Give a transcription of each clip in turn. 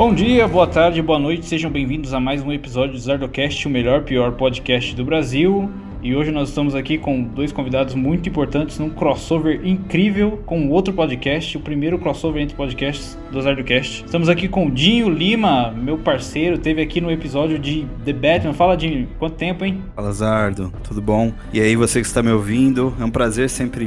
Bom dia, boa tarde, boa noite, sejam bem-vindos a mais um episódio do Zardocast, o melhor pior podcast do Brasil. E hoje nós estamos aqui com dois convidados muito importantes num crossover incrível com outro podcast, o primeiro crossover entre podcasts do Zardocast. Estamos aqui com o Dinho Lima, meu parceiro, teve aqui no episódio de The Batman. Fala, Dinho, quanto tempo, hein? Fala, Zardo, tudo bom? E aí, você que está me ouvindo, é um prazer sempre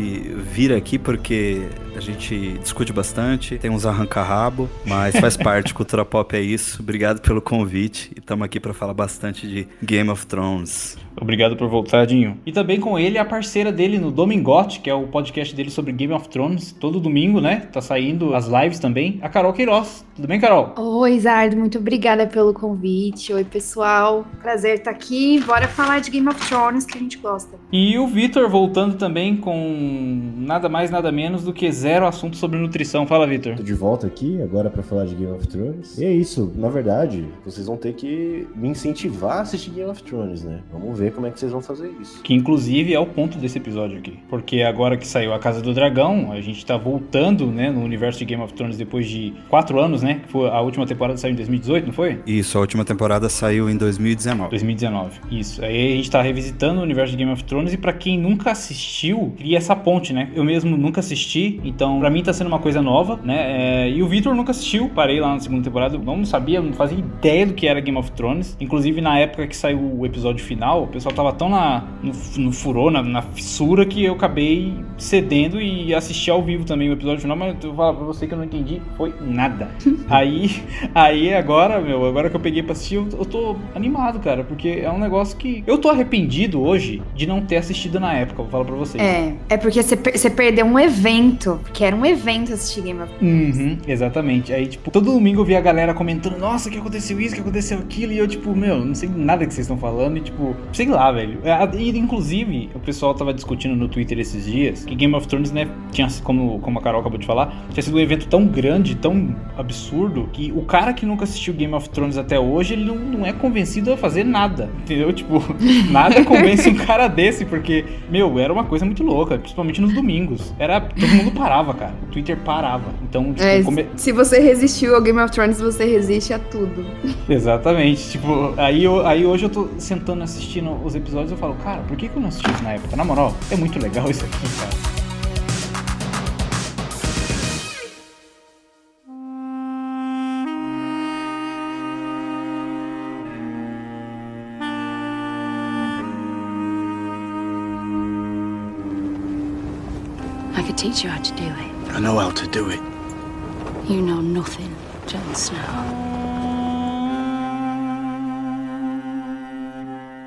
vir aqui porque a gente discute bastante, tem uns arranca-rabo, mas faz parte, cultura pop é isso. Obrigado pelo convite e estamos aqui para falar bastante de Game of Thrones. Obrigado por voltar, E também com ele a parceira dele no Domingote, que é o podcast dele sobre Game of Thrones, todo domingo, né? Tá saindo as lives também. A Carol Queiroz. Tudo bem, Carol? Oi, Zardo, muito obrigada pelo convite. Oi, pessoal. Prazer estar aqui. Bora falar de Game of Thrones que a gente gosta. E o Vitor voltando também com nada mais, nada menos do que zero assunto sobre nutrição. Fala, Vitor. Tô de volta aqui agora para falar de Game of Thrones. E é isso, na verdade, vocês vão ter que me incentivar a assistir Game of Thrones, né? Vamos ver como é que vocês vão fazer isso. Que inclusive é o ponto desse episódio aqui. Porque agora que saiu a Casa do Dragão, a gente tá voltando, né, no universo de Game of Thrones depois de quatro anos, né? Foi a última temporada saiu em 2018, não foi? Isso, a última temporada saiu em 2019. 2019, isso. Aí a gente tá revisitando o universo de Game of Thrones e para quem nunca assistiu, cria essa ponte, né? Eu mesmo nunca assisti, então para mim tá sendo uma coisa nova, né? É... E o Victor nunca assistiu, parei lá na segunda temporada, não sabia, não fazia ideia do que era Game of Thrones. Inclusive na época que saiu o episódio final, o pessoal tava tão na, no, no furor, na, na, fissura, que eu acabei cedendo e assisti ao vivo também o episódio final, mas eu vou falar pra você que eu não entendi, foi nada. aí, aí agora, meu, agora que eu peguei pra assistir, eu, eu tô animado, cara, porque é um negócio que. Eu tô arrependido hoje de não ter assistido na época, vou falar pra vocês. É, é porque você, você perdeu um evento, porque era um evento assistir Game of Thrones. Uhum, exatamente. Aí, tipo, todo domingo eu via a galera comentando, nossa, que aconteceu isso, que aconteceu aquilo, e eu, tipo, meu, não sei nada que vocês estão falando, e, tipo, sei lá, velho. E, inclusive, o pessoal tava discutindo no Twitter esses dias que Game of Thrones, né, tinha, como, como a Carol acabou de falar, tinha sido um evento tão grande, tão absurdo, que o cara que nunca assistiu Game of Thrones até hoje, ele não, não é convencido a fazer nada, entendeu? Tipo, nada convence um cara desse, porque, meu, era uma coisa muito louca, principalmente nos domingos. Era, todo mundo parava, cara. O Twitter parava. Então, tipo, é, come... se você resistiu ao Game of Thrones, você resiste a tudo. Exatamente. Tipo, aí, eu, aí hoje eu tô sentando assistindo os episódios e eu falo, cara, por que, que eu não assisti isso na época? Na moral, é muito legal isso aqui, cara. Teach you how to do it. I know how to do it. You know nothing, Jon Snow.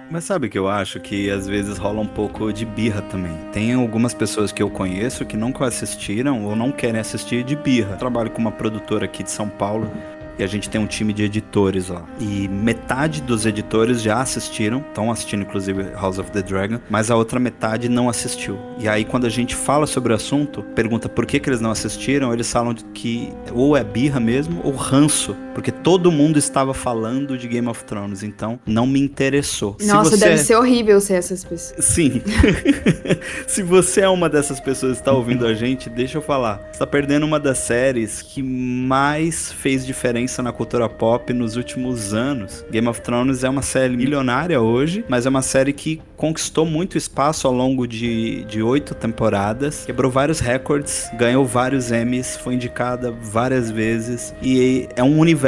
Mas sabe que eu acho que às vezes rola um pouco de birra também. Tem algumas pessoas que eu conheço que nunca assistiram ou não querem assistir de birra. Eu trabalho com uma produtora aqui de São Paulo e a gente tem um time de editores lá. E metade dos editores já assistiram, estão assistindo inclusive House of the Dragon, mas a outra metade não assistiu. E aí quando a gente fala sobre o assunto, pergunta por que, que eles não assistiram, eles falam que ou é birra mesmo ou ranço, porque todo mundo estava falando de Game of Thrones, então não me interessou. Nossa, você... deve ser horrível ser essas pessoas. Sim. Se você é uma dessas pessoas que está ouvindo a gente, deixa eu falar. Você tá perdendo uma das séries que mais fez diferença na cultura pop nos últimos anos. Game of Thrones é uma série milionária hoje, mas é uma série que conquistou muito espaço ao longo de, de oito temporadas, quebrou vários recordes, ganhou vários Emmys, foi indicada várias vezes e é um universo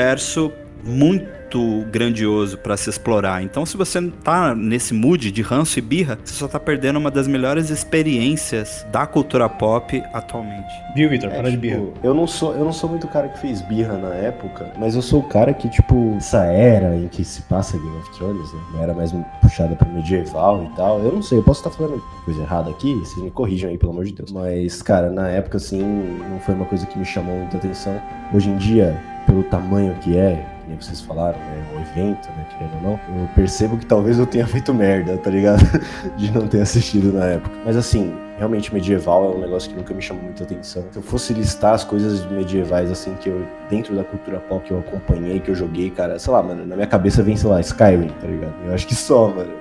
muito muito grandioso para se explorar. Então, se você tá nesse mood de ranço e birra, você só tá perdendo uma das melhores experiências da cultura pop atualmente. Viu, Vitor? É, para tipo, de birra. Eu não sou, eu não sou muito o cara que fez birra na época, mas eu sou o cara que tipo essa era em que se passa Game of Thrones, né? Uma era mais puxada para medieval e tal. Eu não sei, eu posso estar falando coisa errada aqui, vocês me corrijam aí, pelo amor de Deus. Mas, cara, na época assim, não foi uma coisa que me chamou muita atenção. Hoje em dia, pelo tamanho que é, nem vocês falaram, né? Um evento, né? Querendo ou não. Eu percebo que talvez eu tenha feito merda, tá ligado? de não ter assistido na época. Mas assim, realmente medieval é um negócio que nunca me chamou muita atenção. Se eu fosse listar as coisas medievais, assim, que eu, dentro da cultura pop que eu acompanhei, que eu joguei, cara, sei lá, mano, na minha cabeça vem, sei lá, Skyrim, tá ligado? Eu acho que só, mano.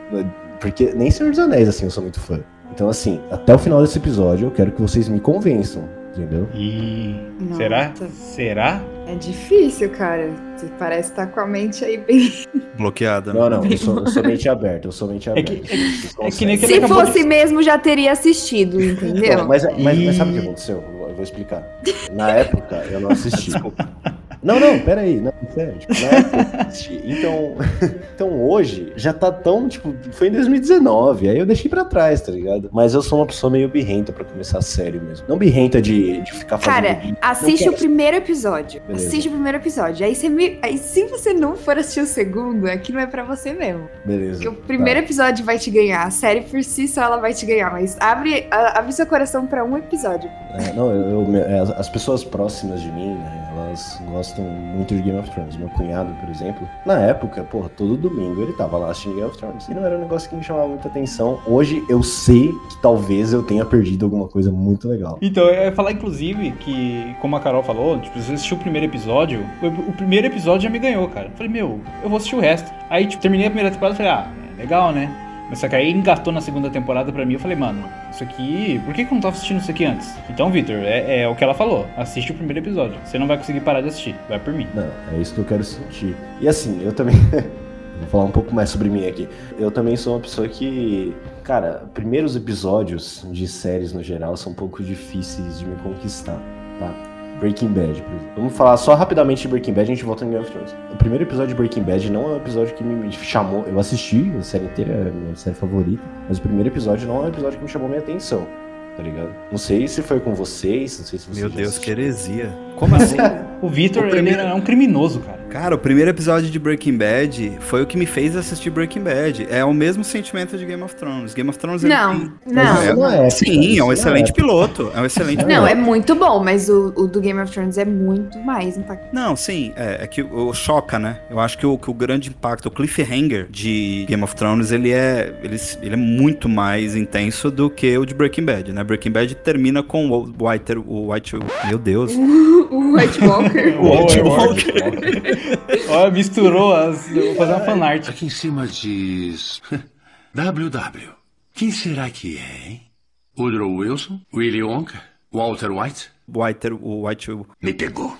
Porque nem Senhor dos Anéis, assim, eu sou muito fã. Então, assim, até o final desse episódio, eu quero que vocês me convençam entendeu? E Nossa. será? Será? É difícil, cara. Você parece estar com a mente aí bem. Bloqueada. né? Não, não, eu sou, eu sou mente aberta, eu sou mente É aberta. que- Vocês é que nem que Se fosse de- mesmo, já teria assistido, entendeu? Não, mas, mas, mas sabe o que aconteceu? Eu vou explicar. Na época, eu não assisti. Não, não, peraí. Não, sério. Tipo, época assisti. Então, então hoje já tá tão, tipo, foi em 2019. Aí eu deixei pra trás, tá ligado? Mas eu sou uma pessoa meio birrenta pra começar sério mesmo. Não birrenta de, de ficar fazendo. Cara, vídeo. assiste o primeiro episódio. Beleza. Assiste o primeiro episódio. Aí, você me... Aí se você não for assistir o segundo, é que não é pra você mesmo. Beleza. Porque o primeiro episódio vai te ganhar. A série por si só ela vai te ganhar. Mas abre, abre seu coração pra um episódio. É, não, eu, eu- as, as pessoas próximas de mim, né, elas gostam muito de Game of Thrones. Meu cunhado, por exemplo, na época, porra, todo domingo ele tava lá assistindo Game of Thrones. E não era um negócio que me chamava muita atenção. Hoje eu sei que talvez eu tenha perdido alguma coisa muito legal. Então, eu ia falar, inclusive, que, como a Carol falou, tipo, você assistiu o primeiro episódio, o, o primeiro episódio já me ganhou, cara. Eu falei, meu, eu vou assistir o resto. Aí, tipo, terminei a primeira temporada e falei, ah, é legal, né? Mas só que aí engatou na segunda temporada pra mim, eu falei, mano, isso aqui, por que, que eu não tava assistindo isso aqui antes? Então, Victor, é, é o que ela falou, assiste o primeiro episódio. Você não vai conseguir parar de assistir, vai por mim. Não, é isso que eu quero sentir. E assim, eu também. Vou falar um pouco mais sobre mim aqui. Eu também sou uma pessoa que. Cara, primeiros episódios de séries no geral são um pouco difíceis de me conquistar, tá? Breaking Bad, por exemplo. Vamos falar só rapidamente de Breaking Bad, a gente volta em Game of Thrones. O primeiro episódio de Breaking Bad não é um episódio que me chamou. Eu assisti a série inteira, é a minha série favorita, mas o primeiro episódio não é um episódio que me chamou minha atenção, tá ligado? Não sei se foi com vocês, não sei se vocês. Meu Deus, que assistiram. heresia. Como assim? O Victor, O primeiro- ele é um criminoso, cara. Cara, o primeiro episódio de Breaking Bad foi o que me fez assistir Breaking Bad. É o mesmo sentimento de Game of Thrones. Game of Thrones ele Não, tem- não. Isso não é Sim, é um não excelente piloto. É um excelente Não, piloto. é muito bom, mas o, o do Game of Thrones é muito mais impactante. Não, sim, é, é que o, o choca, né? Eu acho que o, que o grande impacto, o cliffhanger de Game of Thrones, ele é, ele, ele é muito mais intenso do que o de Breaking Bad, né? Breaking Bad termina com o White, o White, meu Deus. O White Walker. O White Olha, misturou as. Eu vou fazer uma fanart. Aqui em cima diz. WW. Quem será que é, hein? Woodrow Wilson? Willy Wonka? Walter White? White, o White, Me pegou.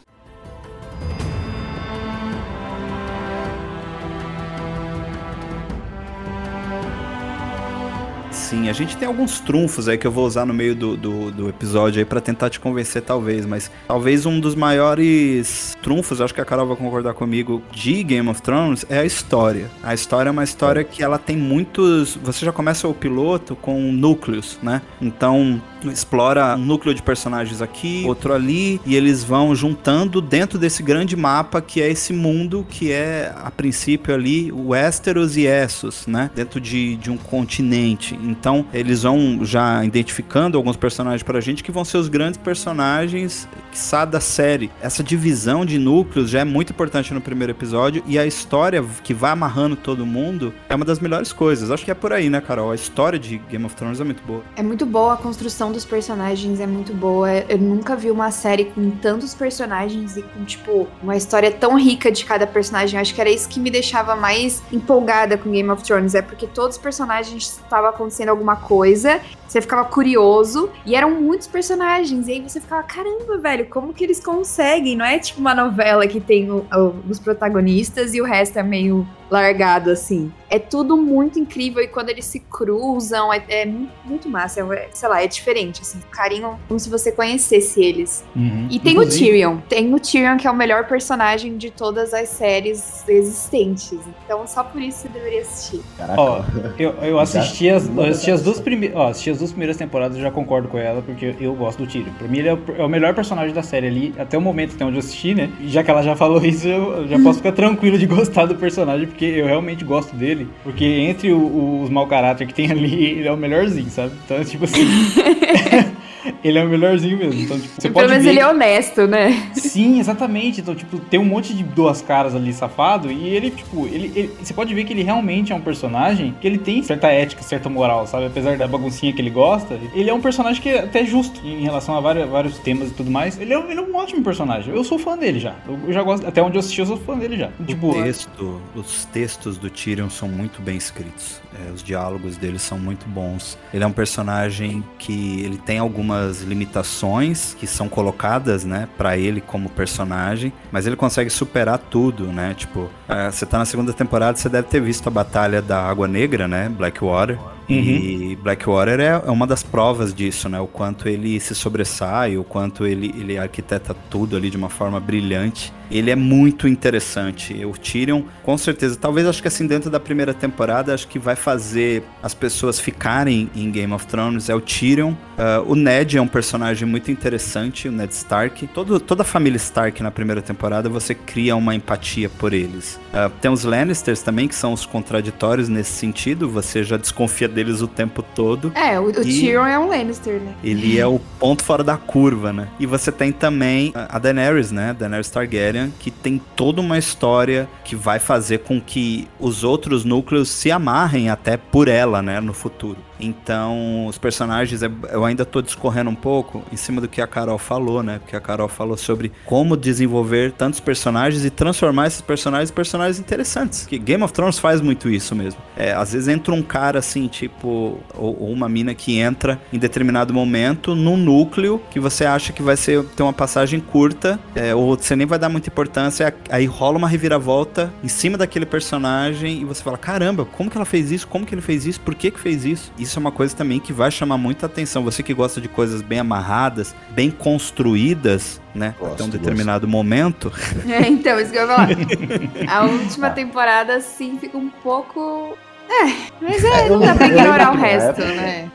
Sim, a gente tem alguns trunfos aí que eu vou usar no meio do, do, do episódio aí pra tentar te convencer, talvez. Mas talvez um dos maiores trunfos, acho que a Carol vai concordar comigo, de Game of Thrones é a história. A história é uma história que ela tem muitos. Você já começa o piloto com núcleos, né? Então explora um núcleo de personagens aqui, outro ali, e eles vão juntando dentro desse grande mapa que é esse mundo que é, a princípio ali, o Westeros e Essos, né? Dentro de, de um continente. Então, eles vão já identificando alguns personagens pra gente que vão ser os grandes personagens que saem da série. Essa divisão de núcleos já é muito importante no primeiro episódio e a história que vai amarrando todo mundo é uma das melhores coisas. Acho que é por aí, né, Carol? A história de Game of Thrones é muito boa. É muito boa, a construção dos personagens é muito boa. Eu nunca vi uma série com tantos personagens e com, tipo, uma história tão rica de cada personagem. Acho que era isso que me deixava mais empolgada com Game of Thrones. É porque todos os personagens estavam acontecendo alguma coisa, você ficava curioso, e eram muitos personagens. E aí você ficava, caramba, velho, como que eles conseguem? Não é tipo uma novela que tem o- o- os protagonistas e o resto é meio largado, assim. É tudo muito incrível e quando eles se cruzam, é, é mu- muito massa. É, sei lá, é diferente, assim. Carinho como se você conhecesse eles. Uhum. E tem Inclusive- o Tyrion. Tem o Tyrion, que é o melhor personagem de todas as séries existentes. Então, só por isso você deveria assistir. Caraca. Ó, eu, eu assisti as, eu assisti as duas primeiras. Ó, assisti as duas primeiras temporadas e já concordo com ela, porque eu gosto do Tyrion. Pra mim, ele é o, é o melhor personagem da série ali, até o momento até onde eu assisti, né? E já que ela já falou isso, eu eu já posso ficar tranquilo de gostar do personagem, porque eu realmente gosto dele. Porque entre o- os mau caráter que tem ali, ele é o melhorzinho, sabe? Então, tipo assim. ele é o melhorzinho mesmo. Então, tipo, você Pelo pode menos ver ele é honesto, né? Sim, exatamente. Então, tipo, tem um monte de duas caras ali safado e ele, tipo, ele, ele- você pode ver que ele realmente é um personagem que ele tem certa ética, certa moral, sabe? Apesar da baguncinha que ele gosta, ele é um personagem que é até justo em relação a vários, vários temas e tudo mais. Ele é, um- ele é um ótimo personagem. Eu sou fã dele já. Eu, eu já gosto, até onde eu assisti, eu sou fã dele já. Tipo, o texto, os textos do Tyrion são muito bem escritos. É, os diálogos dele são muito bons. Ele é um personagem que ele tem algumas algumas limitações que são colocadas, né, para ele como personagem, mas ele consegue superar tudo, né? Tipo, é, você tá na segunda temporada, você deve ter visto a batalha da Água Negra, né, Blackwater. Uhum. E Blackwater é, é uma das provas disso, né? O quanto ele se sobressai, o quanto ele, ele arquiteta tudo ali de uma forma brilhante. Ele é muito interessante. O Tyrion, com certeza, talvez acho que assim dentro da primeira temporada, acho que vai fazer as pessoas ficarem em Game of Thrones é o Tyrion. Uh, o Ned é um personagem muito interessante, o Ned Stark. Todo, toda a família Stark na primeira temporada você cria uma empatia por eles. Uh, tem os Lannisters também, que são os contraditórios nesse sentido. Você já desconfia deles o tempo todo. É, o, o Tyrion é um Lannister, né? Ele é o ponto fora da curva, né? E você tem também a Daenerys, né? Daenerys Targaryen, que tem toda uma história que vai fazer com que os outros núcleos se amarrem até por ela, né? No futuro. Então, os personagens, é- eu ainda tô discorrendo um pouco em cima do que a Carol falou, né? Porque a Carol falou sobre como desenvolver tantos personagens e transformar esses personagens em personagens interessantes. Que Game of Thrones faz muito isso mesmo. É, às vezes entra um cara assim, tipo, ou, ou uma mina que entra em determinado momento num núcleo que você acha que vai ser ter uma passagem curta, é, ou você nem vai dar muita importância, aí rola uma reviravolta em cima daquele personagem e você fala: caramba, como que ela fez isso? Como que ele fez isso? Por que que fez isso? Isso é uma coisa também que vai chamar muita atenção. Você que gosta de coisas bem amarradas, bem construídas, né? Gosto, até um determinado momento. É, então, isso que eu ia falar. A última temporada, sim, fica um pouco. É, mas é, não dá pra ignorar o resto, né?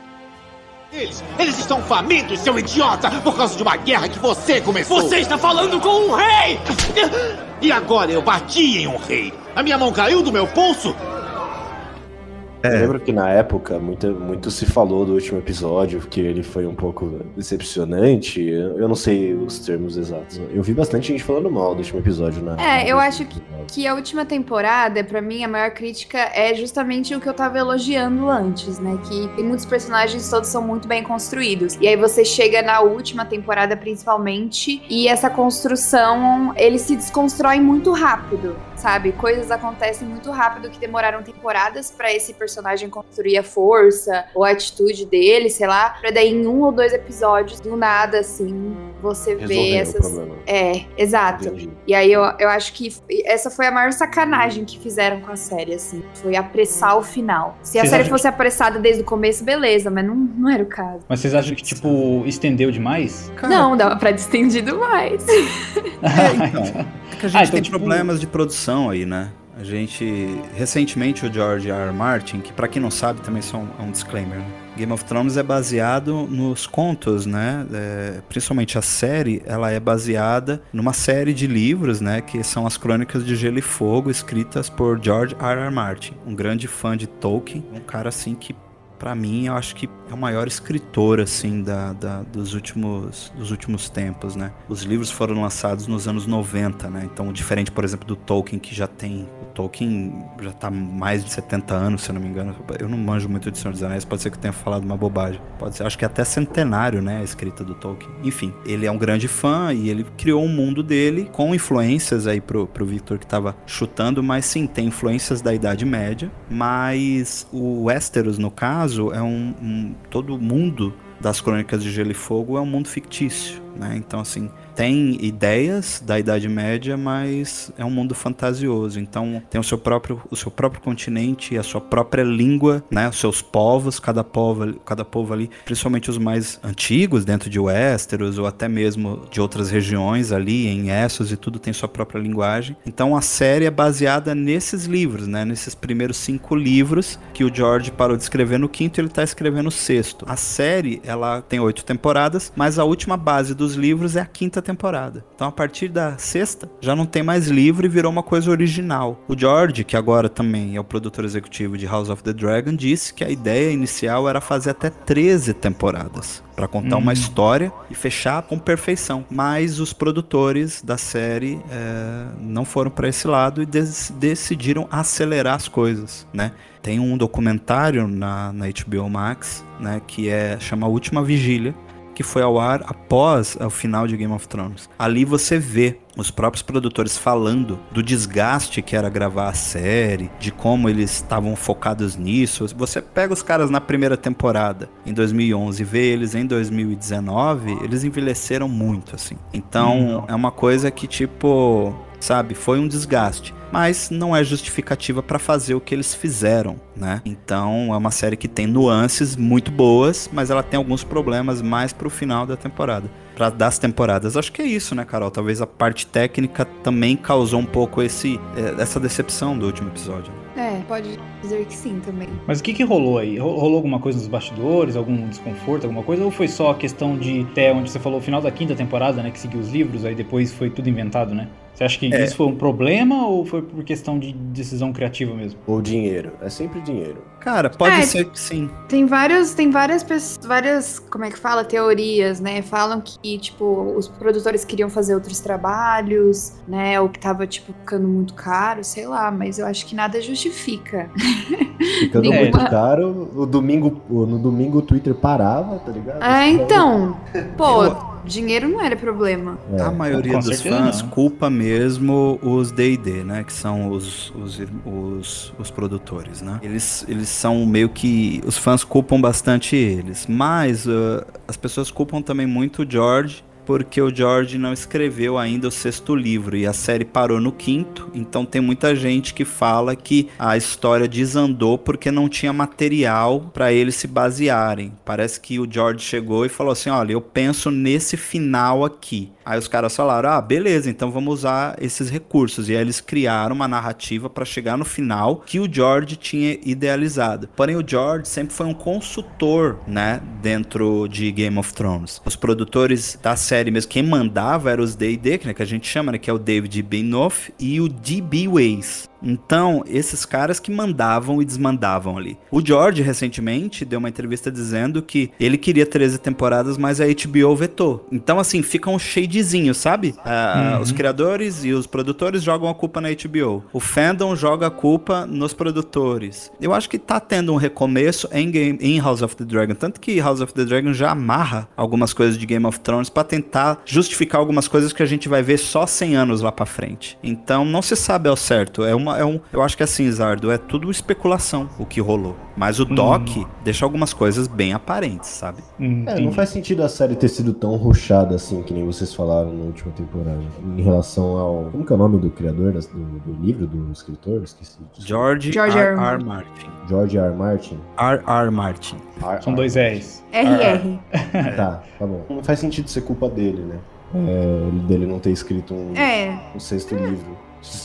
Eles, eles estão famintos, seu idiota, por causa de uma guerra que você começou. Você está falando com um rei! E agora eu bati em um rei. A minha mão caiu do meu pulso. Eu lembro que na época muito, muito se falou do último episódio, que ele foi um pouco decepcionante. Eu não sei os termos exatos. Eu vi bastante gente falando mal do último episódio na. É, na- eu acho que, que a última temporada, pra mim, a maior crítica é justamente o que eu tava elogiando antes, né? Que tem muitos personagens, todos são muito bem construídos. E aí você chega na última temporada, principalmente, e essa construção, ele se desconstrói muito rápido, sabe? Coisas acontecem muito rápido que demoraram temporadas pra esse personagem construir a força ou a atitude dele, sei lá, pra daí em um ou dois episódios, do nada, assim, você vê Resolveu o essas. É, exato. Entendi. E aí eu, eu acho que essa foi a maior sacanagem que fizeram com a série, assim. Foi apressar o final. Se a Vocês série fosse apressada desde o começo, beleza, mas não, não era o caso. Mas vocês acham que, tipo, estendeu demais? Não, dava pra estendido mais. É, então. É que a gente Ah, então, tem tipo- problemas de produção aí, né? A gente. Recentemente, o George R. R. Martin, que pra quem não sabe também só um, é um disclaimer, né? Game of Thrones é baseado nos contos, né? É, principalmente a série, ela é baseada numa série de livros, né? Que são as Crônicas de Gelo e Fogo, escritas por George R. R. Martin, um grande fã de Tolkien, um cara assim que Pra mim, eu acho que é o maior escritor, assim, da, da- dos, últimos, dos últimos tempos, né? Os livros foram lançados nos anos 90, né? Então, diferente, por exemplo, do Tolkien, que já tem... O Tolkien já tá mais de 70 anos, se eu não me engano. Eu não manjo muito de Senhor dos Anéis, pode ser que eu tenha falado uma bobagem. Pode ser, acho que é até centenário, né? A escrita do Tolkien. Enfim, ele é um grande fã e ele criou um mundo dele com influências aí pro, pro Victor que tava chutando, mas sim, tem influências da Idade Média, mas o Westeros, no caso, é um, um- todo mundo das Crônicas de Gelo e Fogo é um mundo fictício, né? Então, assim, tem ideias da Idade Média, mas é um mundo fantasioso. Então, tem o seu próprio, o seu próprio continente, a sua própria língua, né? Os seus povos, cada povo, cada povo ali, principalmente os mais antigos dentro de Westeros ou até mesmo de outras regiões ali em Essos e tudo tem sua própria linguagem. Então, a série é baseada nesses livros, né? Nesses primeiros cinco livros que o George parou de escrever no quinto, ele tá escrevendo o sexto. A série, ela tem oito temporadas, mas a última base dos livros é a quinta temporada. Então, a partir da sexta, já não tem mais livro e virou uma coisa original. O George, que agora também é o produtor executivo de House of the Dragon, disse que a ideia inicial era fazer até 13 temporadas para contar uma história e fechar com perfeição. Mas os produtores da série eh, não foram para esse lado e decidiram acelerar as coisas, né? Tem um documentário na, na HBO Max, né, que é chama A Última Vigília, que foi ao ar após o final de Game of Thrones. Ali você vê os próprios produtores falando do desgaste que era gravar a série, de como eles estavam focados nisso. Você pega os caras na primeira temporada, em 2011, e vê eles em 2019, eles envelheceram muito, assim. Então, é uma coisa que, tipo, sabe, foi um desgaste. Mas não é justificativa para fazer o que eles fizeram, né? Então é uma série que tem nuances muito boas, mas ela tem alguns problemas mais pro final da temporada para das temporadas. Acho que é isso, né, Carol? Talvez a parte técnica também causou um pouco esse eh, essa decepção do último episódio. É, pode dizer que sim também. Mas o que, que rolou aí? Ro- Rolou alguma coisa nos bastidores, algum desconforto, alguma coisa? Ou foi só a questão de até onde você falou, o final da quinta temporada, né? Que seguiu os livros, aí depois foi tudo inventado, né? Você acha que É. isso foi um problema ou foi por questão de decisão criativa mesmo? Ou dinheiro. É sempre dinheiro. Cara, pode É. ser que sim. Tem vários, tem várias pessoas, várias, como é que fala, teorias, né? Falam que, tipo, os produtores queriam fazer outros trabalhos, né? Ou que tava, tipo, ficando muito caro, sei lá, mas eu acho que nada justifica. Ficando É. muito caro, o domingo, o- no domingo o Twitter parava, tá ligado? Ah, então, pô, dinheiro não era problema. É. A maioria dos fãs não. culpa mesmo os D&D, né? Que são os, os, os, os produtores, né? Eles, eles são meio que... Os fãs culpam bastante eles. Mas uh, as pessoas culpam também muito o George porque o George não escreveu ainda o sexto livro e a série parou no quinto, então tem muita gente que fala que a história desandou porque não tinha material para eles se basearem. Parece que o George chegou e falou assim: "Olha, eu penso nesse final aqui". Aí os caras falaram: "Ah, beleza, então vamos usar esses recursos". E aí eles criaram uma narrativa para chegar no final que o George tinha idealizado. Porém o George sempre foi um consultor, né, dentro de Game of Thrones. Os produtores da série mesmo, quem mandava era os D&D, né, que a gente chama, né, que é o David Benioff e o D.B. Weiss. Então, esses caras que mandavam e desmandavam ali. O George, recentemente, deu uma entrevista dizendo que ele queria 13 temporadas, mas a HBO vetou. Então, assim, fica um shadezinho, sabe? Ah, Os criadores e os produtores jogam a culpa na HBO. O fandom joga a culpa nos produtores. Eu acho que tá tendo um recomeço em, game, em House of the Dragon. Tanto que House of the Dragon já amarra algumas coisas de Game of Thrones pra tentar justificar algumas coisas que a gente vai ver só 100 anos lá pra frente. Então, não se sabe ao certo. É uma, é um, eu acho que assim, Zardo, é tudo especulação o que rolou. Mas o Doc deixa algumas coisas bem aparentes, sabe? Hum, É, não faz sentido a série ter sido tão rushada assim, que nem vocês falaram na última temporada. Em relação ao. Como que é o nome do criador do, do livro, do escritor? Esqueci. George, George R. R. R. Martin. George R. R. Martin. R. R. Martin. R. São R. dois R's. RR. Tá, tá bom. Não faz sentido ser culpa dele, né? É, dele não ter escrito um, É. um sexto livro.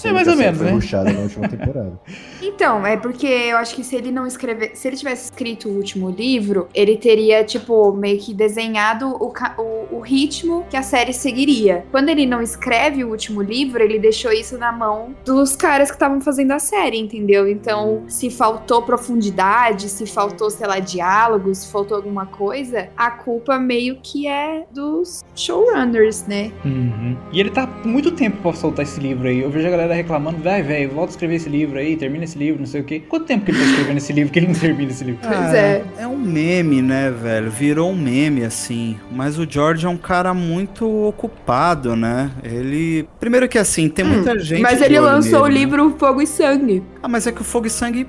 É, mais ou menos, foi né? na última temporada. Então, é porque eu acho que se ele não escrever. Se ele tivesse escrito o último livro, ele teria, tipo, meio que desenhado o, o, o ritmo que a série seguiria. Quando ele não escreve o último livro, ele deixou isso na mão dos caras que estavam fazendo a série, entendeu? Então, se faltou profundidade, se faltou, sei lá, diálogo, se faltou alguma coisa, a culpa meio que é dos showrunners, né? Uhum. E ele tá muito tempo pra soltar esse livro aí. Eu vejo a galera reclamando, vai, velho, volta a escrever esse livro aí, termina esse livro, não sei o quê. Quanto tempo que ele tá escrevendo esse livro que ele não termina esse livro? Pois é. É um meme, né, velho? Virou um meme, assim. Mas o George é um cara muito ocupado, né? Ele. Primeiro que assim, tem muita gente. Hum, Mas de ele lançou o nele, né? livro Fogo e Sangue. Ah, mas é que o Fogo e Sangue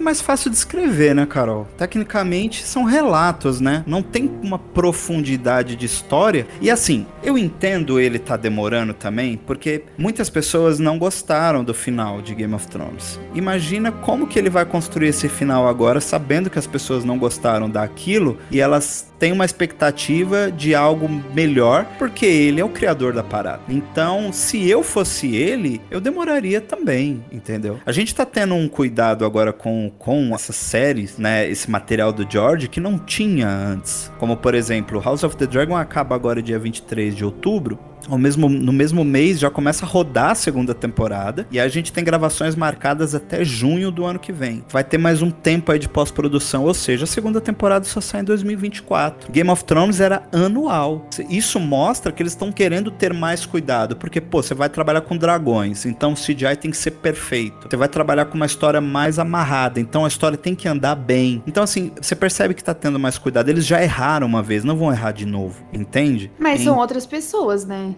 mais fácil de escrever, né, Carol? Tecnicamente são relatos, né? Não tem uma profundidade de história. E assim, eu entendo ele tá demorando também, porque muitas pessoas não gostaram do final de Game of Thrones. Imagina como que ele vai construir esse final agora, sabendo que as pessoas não gostaram daquilo e elas têm uma expectativa de algo melhor, porque ele é o criador da parada. Então, se eu fosse ele, eu demoraria também, entendeu? A gente tá tendo um cuidado agora com, com essas séries, né? Esse material do George que não tinha antes. Como, por exemplo, House of the Dragon acaba agora dia 23 de outubro. Ao mesmo, no mesmo mês já começa a rodar a segunda temporada. E a gente tem gravações marcadas até junho do ano que vem. Vai ter mais um tempo aí de pós-produção, ou seja, a segunda temporada só sai em 2024. Game of Thrones era anual. Isso mostra que eles estão querendo ter mais cuidado, porque, pô, você vai trabalhar com dragões, então o CGI tem que ser perfeito. Você vai trabalhar com uma história mais amarrada, então a história tem que andar bem. Então, assim, você percebe que tá tendo mais cuidado. Eles já erraram uma vez, não vão errar de novo, entende? Mas são outras pessoas, né?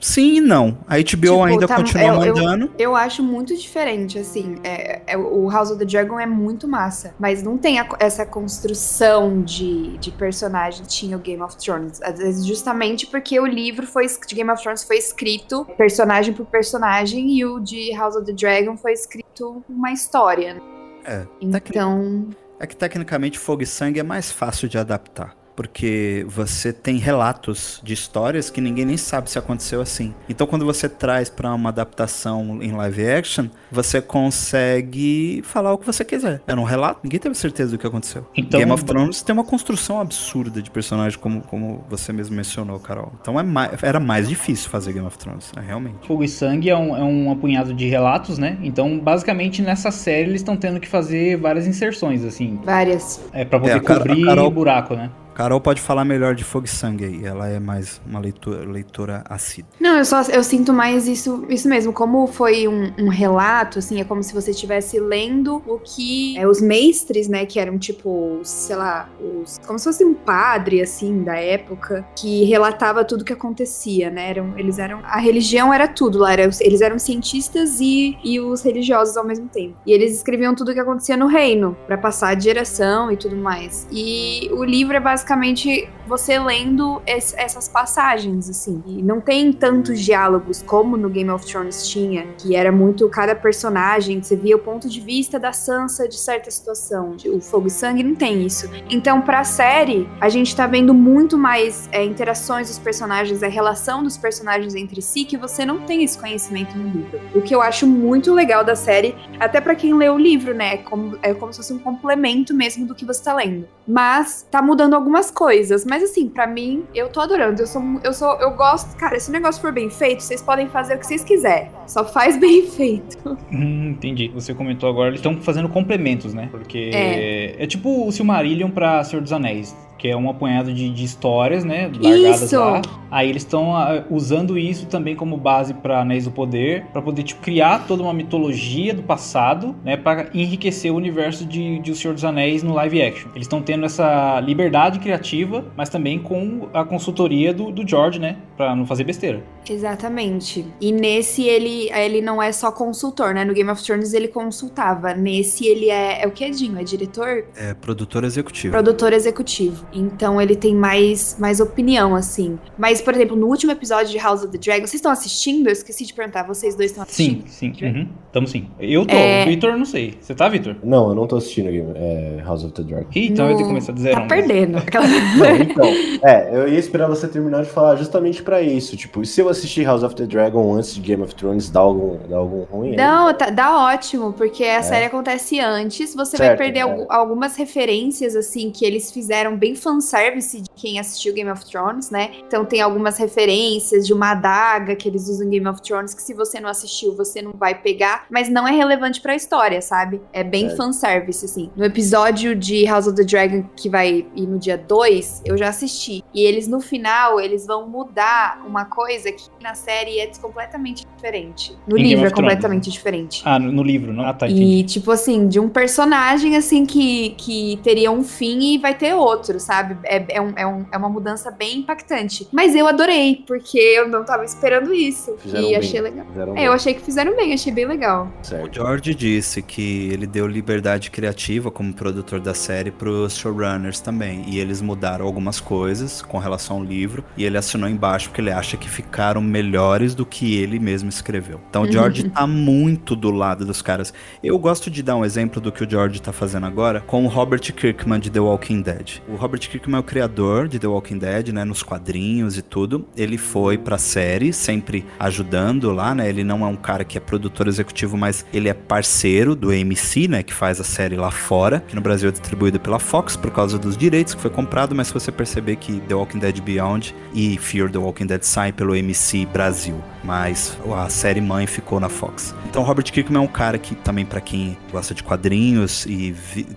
Sim e não. A HBO Tipo, ainda tá- continua eu- eu- mandando. Eu acho muito diferente, assim. é- é- o House of the Dragon é muito massa, mas não tem a- essa construção de, de personagem que tinha o Game of Thrones. Às vezes, justamente porque o livro foi, de Game of Thrones foi escrito personagem por personagem e o de House of the Dragon foi escrito uma história. né? É, Então, É que tecnicamente Fogo e Sangue é mais fácil de adaptar. Porque você tem relatos de histórias que ninguém nem sabe se aconteceu assim. Então, quando você traz pra uma adaptação em live action, você consegue falar o que você quiser. Era um relato, ninguém teve certeza do que aconteceu. Então- Game of Thrones tem uma construção absurda de personagem, como, como você mesmo mencionou, Carol. Então, é mais, era mais difícil fazer Game of Thrones, né, realmente. Fogo e Sangue é um, é um apunhado de relatos, né? Então, basicamente, nessa série eles estão tendo que fazer várias inserções, assim, várias. é, pra poder É, cobrir Carol- o buraco, né? Carol pode falar melhor de Fogo e Sangue aí. Ela é mais uma leitura, leitora assídua. Não, eu só eu sinto mais isso, isso mesmo. Como foi um, um relato, assim, é como se você estivesse lendo o que é, os mestres, né, que eram tipo, sei lá, os, como se fosse um padre, assim, da época, que relatava tudo que acontecia, né? Eram, eles eram. A religião era tudo lá, era, eles eram cientistas e, e os religiosos ao mesmo tempo. E eles escreviam tudo o que acontecia no reino, pra passar de geração e tudo mais. E o livro é basicamente você lendo es- essas passagens, assim. E não tem tantos diálogos como no Game of Thrones tinha, que era muito cada personagem, você via o ponto de vista da Sansa de certa situação. O Fogo e Sangue não tem isso. Então, pra série, a gente tá vendo muito mais é, interações dos personagens, a relação dos personagens entre si, que você não tem esse conhecimento no livro. O que eu acho muito legal da série, até pra quem lê o livro, né? É como, é como se fosse um complemento mesmo do que você tá lendo. Mas tá mudando algumas coisas. Mas assim, pra mim, eu tô adorando. Eu sou, eu sou, eu gosto. Cara, se o negócio for bem feito, vocês podem fazer o que vocês quiserem. Só faz bem feito. Hum, entendi. Você comentou agora, eles estão fazendo complementos, né? Porque É. é. tipo o Silmarillion pra Senhor dos Anéis, que é um apunhado de, de histórias, né? Largadas Isso! lá. Aí eles estão usando isso também como base pra Anéis do Poder, pra poder tipo, criar toda uma mitologia do passado, né? Pra enriquecer o universo de, de O Senhor dos Anéis no live action. Eles estão tendo essa liberdade criativa, mas também com a consultoria do, do George, né? Pra não fazer besteira. Exatamente. E nesse ele, ele não é só consultor, né? No Game of Thrones ele consultava. Nesse ele é, é o que, Dinho? É diretor? É produtor executivo. Produtor executivo. Então ele tem mais, mais opinião, assim. Mas, por exemplo, no último episódio de House of the Dragon, vocês estão assistindo? Eu esqueci de perguntar. Vocês dois estão assistindo? Sim, sim. Uhum. Tamo sim. Eu tô. É. O Victor, não sei. Você tá, Victor? Não, eu não tô assistindo Game, é, House of the Dragon. Ih, então eu No- tenho que começar do zero. Tá perdendo. Aquela- Não, então, é, eu ia esperar você terminar de falar justamente pra isso. Tipo, se eu assistir House of the Dragon antes de Game of Thrones, dá algum, dá algum ruim? Não, tá- dá ótimo, porque a série acontece antes, você vai Certo, perder é. algu- algumas referências, assim, que eles fizeram bem fanservice de quem assistiu Game of Thrones, né? Então tem algumas referências de uma adaga que eles usam em Game of Thrones, que se você não assistiu, você não vai pegar, mas não é relevante pra história, sabe? É bem Certo. fanservice, assim. No episódio de House of the Dragon, que vai ir no dia 2, eu já assisti. E eles, no final, eles vão mudar uma coisa que na série é completamente diferente. No Em livro é completamente diferente. Ah, no, no livro, não? Ah, tá, entendi. E, tipo assim, de um personagem, assim, que, que teria um fim e vai ter outro, sabe? É, é, um- é um- é uma mudança bem impactante. Mas eu adorei, porque eu não tava esperando isso. Fizeram e bem, achei legal. fizeram É, eu achei que fizeram bem, achei bem legal. O certo. George disse que ele deu liberdade criativa como produtor da série pros showrunners também. E eles mudaram algumas coisas com relação ao livro. E ele assinou embaixo porque ele acha que ficaram ficaram melhores do que ele mesmo escreveu. Então o George tá muito do lado dos caras. Eu gosto de dar um exemplo do que o George tá fazendo agora com o Robert Kirkman de The Walking Dead. O Robert Kirkman é o criador de The Walking Dead, né, nos quadrinhos e tudo. Ele foi pra série, sempre ajudando lá, né? Ele não é um cara que é produtor executivo, mas ele é parceiro do AMC, né, que faz a série lá fora, que no Brasil é distribuída pela Fox por causa dos direitos que foi comprado, mas se você perceber que The Walking Dead Beyond e Fear the Walking Dead saem pelo AMC Brasil, mas a série mãe ficou na Fox. Então Robert Kirkman é um cara que também para quem gosta de quadrinhos e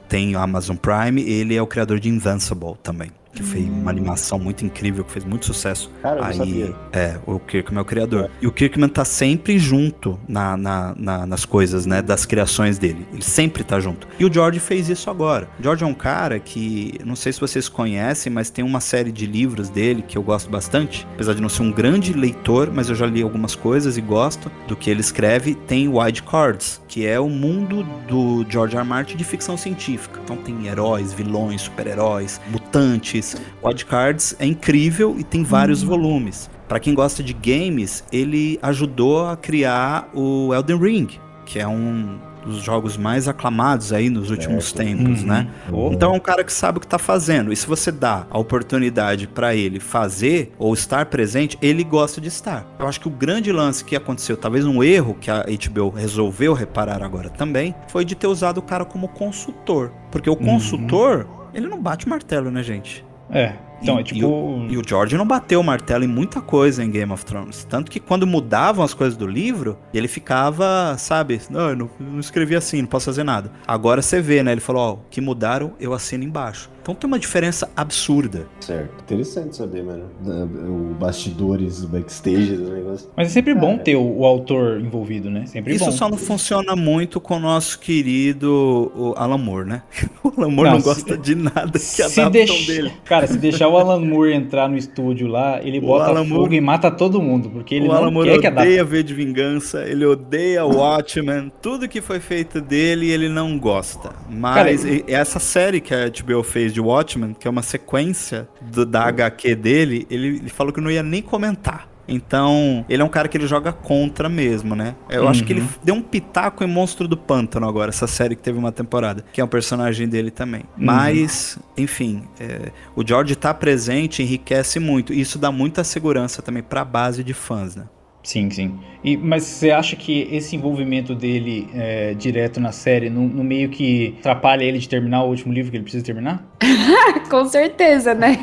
tem Amazon Prime, ele é o criador de Invincible também. Que fez uma animação muito incrível, que fez muito sucesso. Cara, eu Aí, sabia. é, o Kirkman é o criador. E o Kirkman tá sempre junto na, na- na- nas coisas, né? Das criações dele. Ele sempre tá junto. E o George fez isso agora. O George é um cara que, não sei se vocês conhecem, mas tem uma série de livros dele que eu gosto bastante. Apesar de não ser um grande leitor, mas eu já li algumas coisas e gosto do que ele escreve. Tem Wild Cards, que é o mundo do George. R. Martin de ficção científica. Então tem heróis, vilões, super-heróis, mutantes. Wild Cards é incrível e tem vários volumes. Pra quem gosta de games, ele ajudou a criar o Elden Ring, que é um dos jogos mais aclamados aí nos últimos sim. tempos, Uhum. né? Porra. Então é um cara que sabe o que tá fazendo. E se você dá a oportunidade pra ele fazer ou estar presente, ele gosta de estar. Eu acho que o grande lance que aconteceu, talvez um erro que a HBO resolveu reparar agora também, foi de ter usado o cara como consultor. Porque o Uhum. consultor, ele não bate martelo, né, gente? É. Então, E- é tipo. E o George não bateu o martelo em muita coisa em Game of Thrones. Tanto que quando mudavam as coisas do livro, ele ficava, sabe, não, eu não, não escrevi assim, não posso fazer nada. Agora você vê, né? Ele falou, ó, o que mudaram, eu assino embaixo. Então tem uma diferença absurda. Certo. Interessante saber, mano. O bastidores, o backstage do negócio. Mas é sempre bom Cara. ter o, o autor envolvido, né? Sempre Isso bom. só não funciona muito com o nosso querido o Alan Moore, né? O Alan Moore não, Não, se- gosta de nada que adaptam deixa- dele. Cara, se deixar o Alan Moore entrar no estúdio lá, ele O bota Alan fogo Moore- e mata todo mundo, porque ele o não Alan Moore quer que adapte. odeia V de Vingança, ele odeia Watchmen, tudo que foi feito dele ele não gosta. Mas Cara, essa série que a HBO fez de Watchmen, que é uma sequência do- da HQ dele, ele, ele falou que não ia nem comentar. Então, ele é um cara que ele joga contra mesmo, né? Eu acho que ele Uhum. deu um pitaco em Monstro do Pântano agora, essa série que teve uma temporada, que é um personagem dele também. Uhum. Mas, enfim, é, o George tá presente enriquece muito. E isso dá muita segurança também pra base de fãs, né? Sim, sim. E, mas você acha que esse envolvimento dele é, direto na série, no, no meio que atrapalha ele de terminar o último livro que ele precisa terminar? Com certeza, né?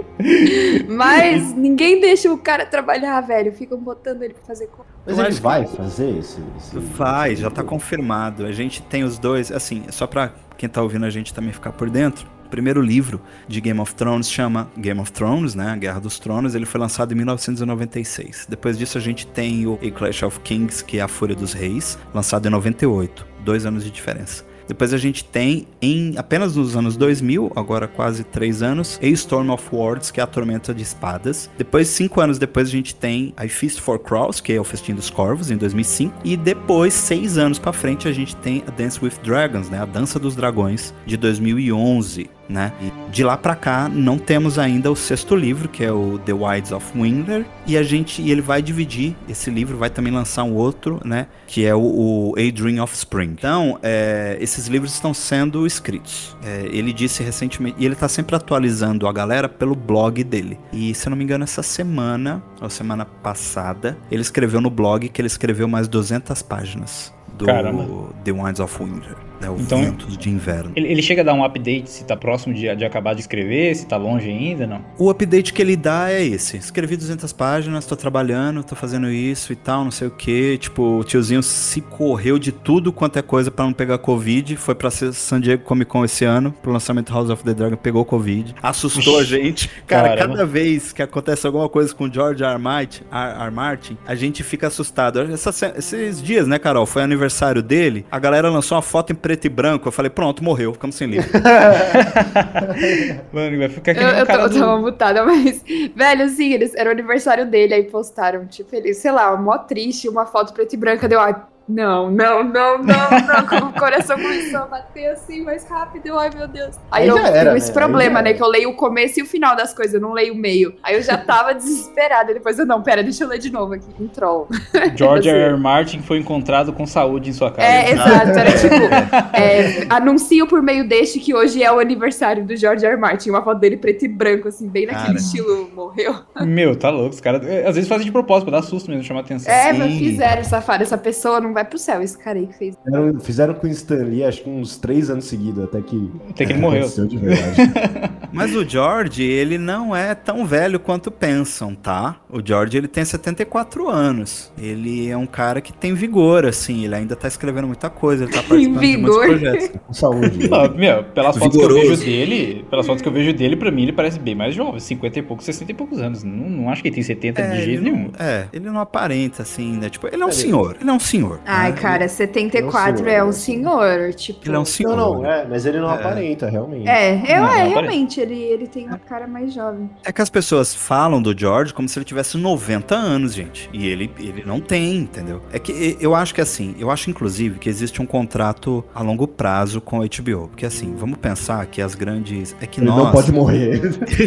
Mas ninguém deixa o cara trabalhar, velho. Ficam botando ele pra fazer coisa. Mas ele acho que- vai fazer esse, esse- Vai, esse já tá confirmado. A gente tem os dois, assim, só pra quem tá ouvindo a gente também ficar por dentro. O primeiro livro de Game of Thrones chama Game of Thrones, né? A Guerra dos Tronos. Ele foi lançado em 1996. Depois disso a gente tem o A Clash of Kings, que é a Fúria dos Reis, lançado em 98. Dois anos de diferença. Depois a gente tem, em apenas nos anos 2000, agora quase três anos, A Storm of Words, que é a Tormenta de Espadas. Depois, cinco anos depois, a gente tem A Feast for Crows, que é o Festim dos Corvos, em 2005. E depois, seis anos pra frente, a gente tem A Dance with Dragons, né? A Dança dos Dragões, de 2011. Né? E de lá pra cá não temos ainda o sexto livro, que é o The Wilds of Winter, e a gente e ele vai dividir esse livro, vai também lançar um outro, né, que é o, o A Dream of Spring. Então, é, esses livros estão sendo escritos. É, ele disse recentemente, e ele tá sempre atualizando a galera pelo blog dele. E se eu não me engano, essa semana, ou semana passada, ele escreveu no blog que ele escreveu mais 200 páginas do Caramba. The Winds of Winter, né, o Então- Ventos de Inverno. Ele, ele chega a dar um update se tá próximo de, de acabar de escrever, se tá longe ainda, não? O update que ele dá é esse. Escrevi 200 páginas, tô trabalhando, tô fazendo isso e tal, não sei o que. Tipo, o tiozinho se correu de tudo quanto é coisa pra não pegar Covid. Foi pra San Diego Comic Con esse ano, pro lançamento House of the Dragon, pegou Covid. Assustou a gente. Cara, Caramba. cada vez que acontece alguma coisa com o George R. Martin, R. R. Martin, a gente fica assustado. Essa se- esses dias, né, Carol? Foi aniversário dele. A galera lançou uma foto em preto e branco. Eu falei, pronto, morreu, ficamos sem livro. Mano, vai ficar que Eu, eu, tô- eu tava mutada, mas. Velho, sim, eles, era o aniversário dele, aí postaram, tipo, ele, sei lá, mó triste, uma foto preta e branca, deu, ai, Não, não, não, não, não. O coração começou a bater assim mais rápido. Ai, meu Deus. Aí, Aí eu era, tenho esse né? problema, Aí né? Que eu leio o começo e o final das coisas, eu não leio o meio. Aí eu já tava desesperada. Depois eu, não, pera, deixa eu ler de novo aqui, com troll. George Você- R. R. Martin foi encontrado com saúde em sua casa. É, exato. Era tipo, é, anuncio por meio deste que hoje é o aniversário do George R. R. Martin. Uma foto dele preto e branco, assim, bem naquele Cara. estilo morreu. Meu, tá louco. Os caras às vezes fazem de propósito pra dar susto mesmo, chamar atenção. É, Sim. mas fizeram, safado. Essa pessoa não vai pro céu, esse cara aí que fez. Fizeram, fizeram com o Stan Lee, acho que uns três anos seguidos, até que. Até que ele morreu. de verdade. Mas o George, ele não é tão velho quanto pensam, tá? O George, ele tem 74 anos. Ele é um cara que tem vigor, assim. Ele ainda tá escrevendo muita coisa, ele tá participando de muitos Vigor. projetos. com saúde. Não, meu, pelas fotos que eu vejo dele, pelas fotos que eu vejo dele, pra mim ele parece bem mais jovem, 50 e poucos, 60 e poucos anos. Não, não acho que ele tem 70 de ele jeito não, nenhum. é, ele não aparenta, assim, né? Tipo, ele é um senhor. Ele é um senhor. Ai, né? cara, 74 senhor, é um senhor, tipo. Ele é um senhor. Não, não, é, mas ele não É. aparenta, realmente. É, eu, Não, é, não realmente, ele, ele tem uma cara mais jovem. É que as pessoas falam do George como se ele tivesse 90 anos, gente. E ele, ele não tem, entendeu? É que eu acho que assim, eu acho inclusive que existe um contrato a longo prazo com a HBO. Porque assim, vamos pensar que as grandes. É que Ele nós. não pode morrer.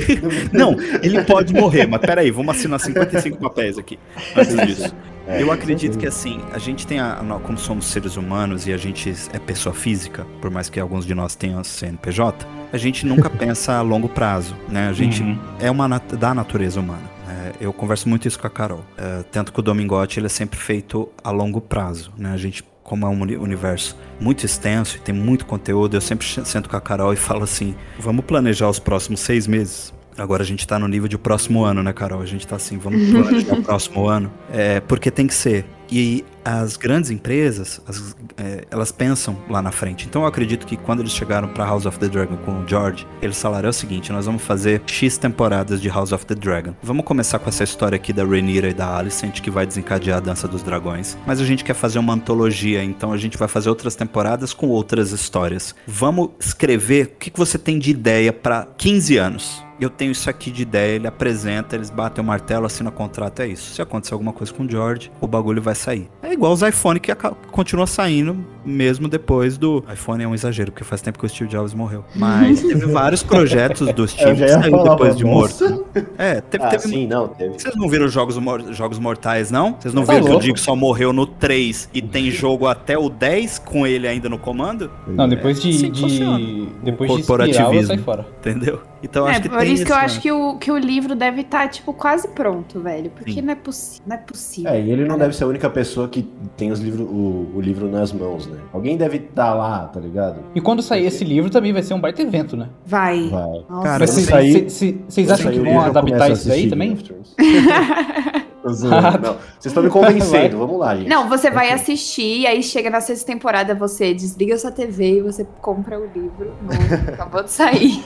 Não, ele pode morrer, mas peraí, vamos assinar 55 papéis aqui antes disso. É, Eu com acredito que assim, a gente tem a, como somos seres humanos e a gente é pessoa física, por mais que alguns de nós tenham CNPJ, a gente nunca pensa a longo prazo, né? A gente Uhum. é uma nat- da natureza humana. É, eu converso muito isso com a Carol. É, tanto que o Domingote ele é sempre feito a longo prazo, né? A gente como é um uni- universo muito extenso e tem muito conteúdo, eu sempre sento com a Carol e falo assim: vamos planejar os próximos seis meses. Agora a gente tá no nível de próximo ano, né, Carol? A gente tá assim, vamos planejar o próximo ano. É, porque tem que ser. E as grandes empresas, as- é, elas pensam lá na frente. Então eu acredito que quando eles chegaram pra House of the Dragon com o George, eles falaram é o seguinte: nós vamos fazer X temporadas de House of the Dragon. Vamos começar com essa história aqui da Rhaenyra e da Alicent, que vai desencadear a Dança dos Dragões. Mas a gente quer fazer uma antologia, então a gente vai fazer outras temporadas com outras histórias. Vamos escrever o que, que você tem de ideia pra 15 anos eu tenho isso aqui de ideia, ele apresenta, eles batem o martelo, assina o contrato, é isso. Se acontecer alguma coisa com o George, o bagulho vai sair. É igual os iPhone que continua saindo mesmo depois do. iPhone é um exagero, porque faz tempo que o Steve Jobs morreu. Mas teve vários projetos do Steve que saiu depois de nossa. morto. É, teve. Ah, teve sim, não, teve. vocês não viram jogos, mor- jogos Mortais, não? Vocês não Tá viram que o louco. Dick só morreu no 3 e tem jogo até o 10 com ele ainda no comando? Não, depois de. assim que funciona. de depois O de espiral, corporativismo. saio fora. Entendeu? Então é, acho que por tem isso que eu né? acho que o, que o livro deve estar, tipo, quase pronto, velho. Porque Sim. não é, não é possível. É, e ele não deve ser a única pessoa que tem os livros, o, o livro nas mãos, né? Alguém deve estar lá, tá ligado? E quando sair esse livro também vai ser um baita evento, né? Vai. Vai. Nossa, Cara, vocês acham que vão adaptar isso assistir também? Zoando. Não, vocês estão me convencendo, vamos lá, gente. Não, você vai assistir, aí chega na sexta temporada, você desliga sua TV e você compra o livro. Não, acabou de sair.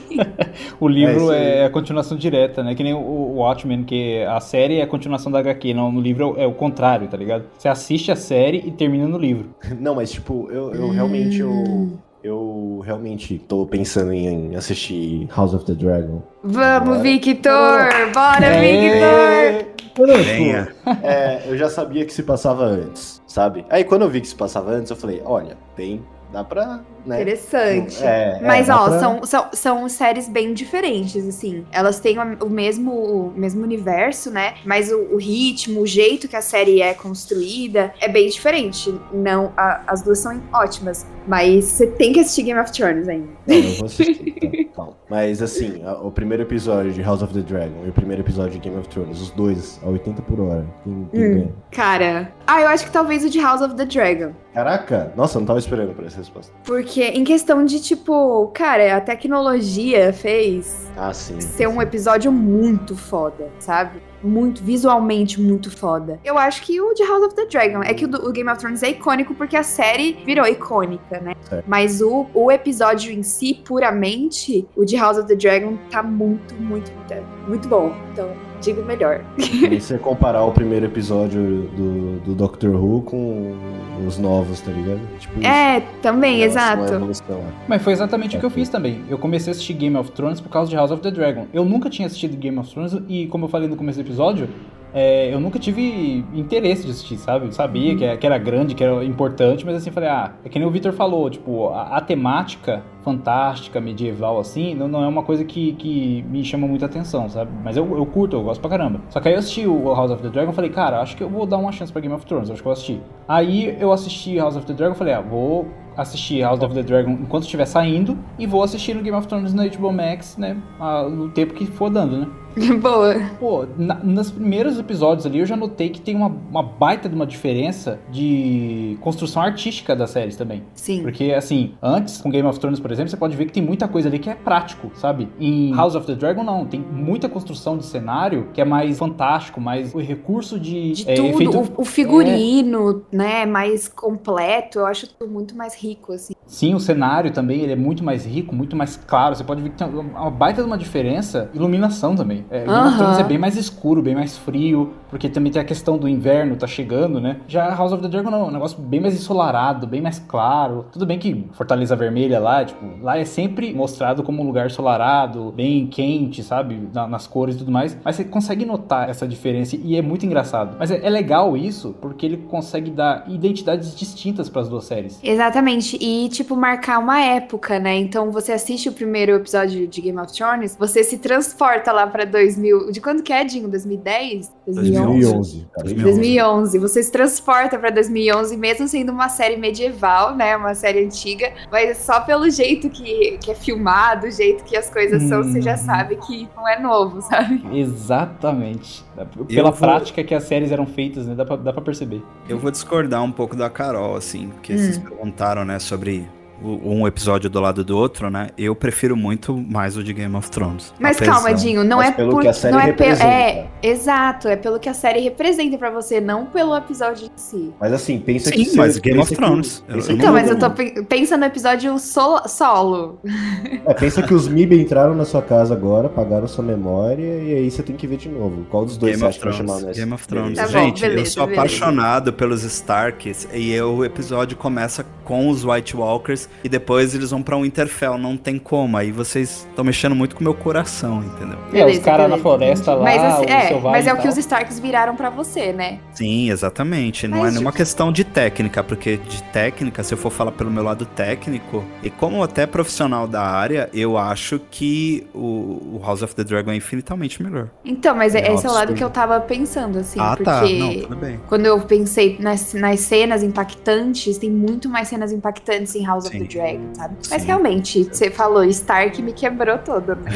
O livro aí. é, a continuação direta, né? Que nem o, Watchmen, que a série é a continuação da HQ, não, no livro é o contrário, tá ligado? Você assiste a série e termina no livro. Não, mas tipo, eu, eu realmente eu, eu realmente tô pensando em, em assistir House of the Dragon. Vamos, Bora. Victor! Bora, É. Victor! Venha. É, eu já sabia que se passava antes, sabe? Aí quando eu vi que se passava antes, eu falei, olha, tem, dá pra, né? Interessante. É, é, Mas, dá ó, pra- são, são, são séries bem diferentes, assim. Elas têm o mesmo, o mesmo universo, né? Mas o, o ritmo, o jeito que a série é construída é bem diferente. Não, a- as duas são ótimas. Mas você tem que assistir Game of Thrones ainda. Não, eu vou assistir, tá, calma. Mas assim, a- o primeiro episódio de House of the Dragon e o primeiro episódio de Game of Thrones, os dois a 80 por hora. Quem, quem Hum. Cara, ah, eu acho que talvez o de House of the Dragon. Caraca, nossa, eu não tava esperando por essa resposta. Porque em questão de, tipo, cara, a tecnologia fez Ah, sim. ser um episódio muito foda, sabe? Muito, visualmente muito foda. Eu acho que o de House of the Dragon. É que o, do- o Game of Thrones é icônico porque a série virou icônica, né? Mas o, o episódio em si, puramente, o de House of the Dragon tá muito, muito, muito bom. Então, digo melhor. E você comparar o primeiro episódio do, do Doctor Who com os novos, tá ligado? Tipo isso. É, também, relação à exato. é. Mas foi exatamente o que eu Ok. fiz também. Eu comecei a assistir Game of Thrones por causa de House of the Dragon. Eu nunca tinha assistido Game of Thrones e, como eu falei no começo do episódio, é, eu nunca tive interesse de assistir, sabe? Eu sabia que, que era grande, que era importante, mas assim, falei, ah, é que nem o Victor falou, tipo, a, a temática fantástica, medieval, assim, não, não é uma coisa que, que me chama muita atenção, sabe? Mas eu, eu curto, eu gosto pra caramba. Só que aí eu assisti o House of the Dragon e falei, cara, acho que eu vou dar uma chance pra Game of Thrones, acho que eu vou assistir. Aí eu assisti House of the Dragon e falei, ah, vou assistir House of the Dragon enquanto estiver saindo e vou assistir no Game of Thrones na HBO Max, né? No tempo que for dando, né? Boa. Pô, na, nos primeiros episódios ali eu já notei que tem uma, uma baita de uma diferença de construção artística das séries também. Sim. Porque, assim, antes, com Game of Thrones, por exemplo, você pode ver que tem muita coisa ali que é prático, sabe? Em House of the Dragon, não. Tem muita construção de cenário que é mais fantástico, mais o recurso de. De é, tudo. efeito- O, o figurino, né, mais completo. Eu acho tudo muito mais rico, assim. Sim, o cenário também ele é muito mais rico, muito mais claro. Você pode ver que tem uma baita de uma diferença. Iluminação também. É, Game of. Thrones é bem mais escuro, bem mais frio, porque também tem a questão do inverno, tá chegando, né? Já House of the Dragon não, é um negócio bem mais ensolarado, bem mais claro. Tudo bem que Fortaleza Vermelha lá, tipo, lá é sempre mostrado como um lugar ensolarado, bem quente, sabe? Na- nas cores e tudo mais. Mas você consegue notar essa diferença e é muito engraçado. Mas é, é legal isso, porque ele consegue dar identidades distintas para as duas séries. Exatamente. E, tipo, marcar uma época, né? Então, você assiste o primeiro episódio de Game of Thrones, você se transporta lá pra 2000. De quando que é, Dinho? 2010? 2011? 2011. cara. 2011. Você se transporta pra 2011, mesmo sendo uma série medieval, né? Uma série antiga, mas só pelo jeito que, que é filmado, o jeito que as coisas são, você já Uhum. sabe que não é novo, sabe? Exatamente. Pela vou- prática que as séries eram feitas, né? Dá pra, dá pra perceber. Eu vou discordar um pouco da Carol, assim, porque vocês perguntaram, né, sobre um episódio do lado do outro, né? Eu prefiro muito mais o de Game of Thrones. Mas Apesar- calma, Dinho, não Mas é pelo por que a série não é, representa. é exato, é pelo que a série representa pra você, não pelo episódio em si. Mas assim, pensa Sim, que. mas Game of que- Thrones. Eu- eu que Então, mas eu tô pe- pensa no episódio solo. solo. É, pensa que os MIB entraram na sua casa agora, pagaram sua memória e aí você tem que ver de novo. Qual dos dois Game você acha chamar nessa? Game of Thrones. Tá bom, Gente, eu beleza, sou beleza. apaixonado pelos Starks e eu- o episódio começa com os White Walkers e depois eles vão pra Winterfell. Não tem como. Aí vocês estão mexendo muito com o meu coração, entendeu? é, os Beleza, caras na beleza, floresta entendi. lá, Mas, assim, é, mas é o que os Starks viraram pra você, né? Sim, exatamente. Não Mas, é nenhuma tipo- questão de técnica, porque de técnica, se eu for falar pelo meu lado técnico, e como até profissional da área, eu acho que o, o House of the Dragon é infinitamente melhor. Então, mas É um esse é o lado que eu tava pensando, assim, ah, porque tá. Não, tudo bem. quando eu pensei nas, nas cenas impactantes, tem muito mais cenas impactantes em House of Sim. the Dragon, sabe? Mas Sim. realmente, você falou, Stark me quebrou todo, né?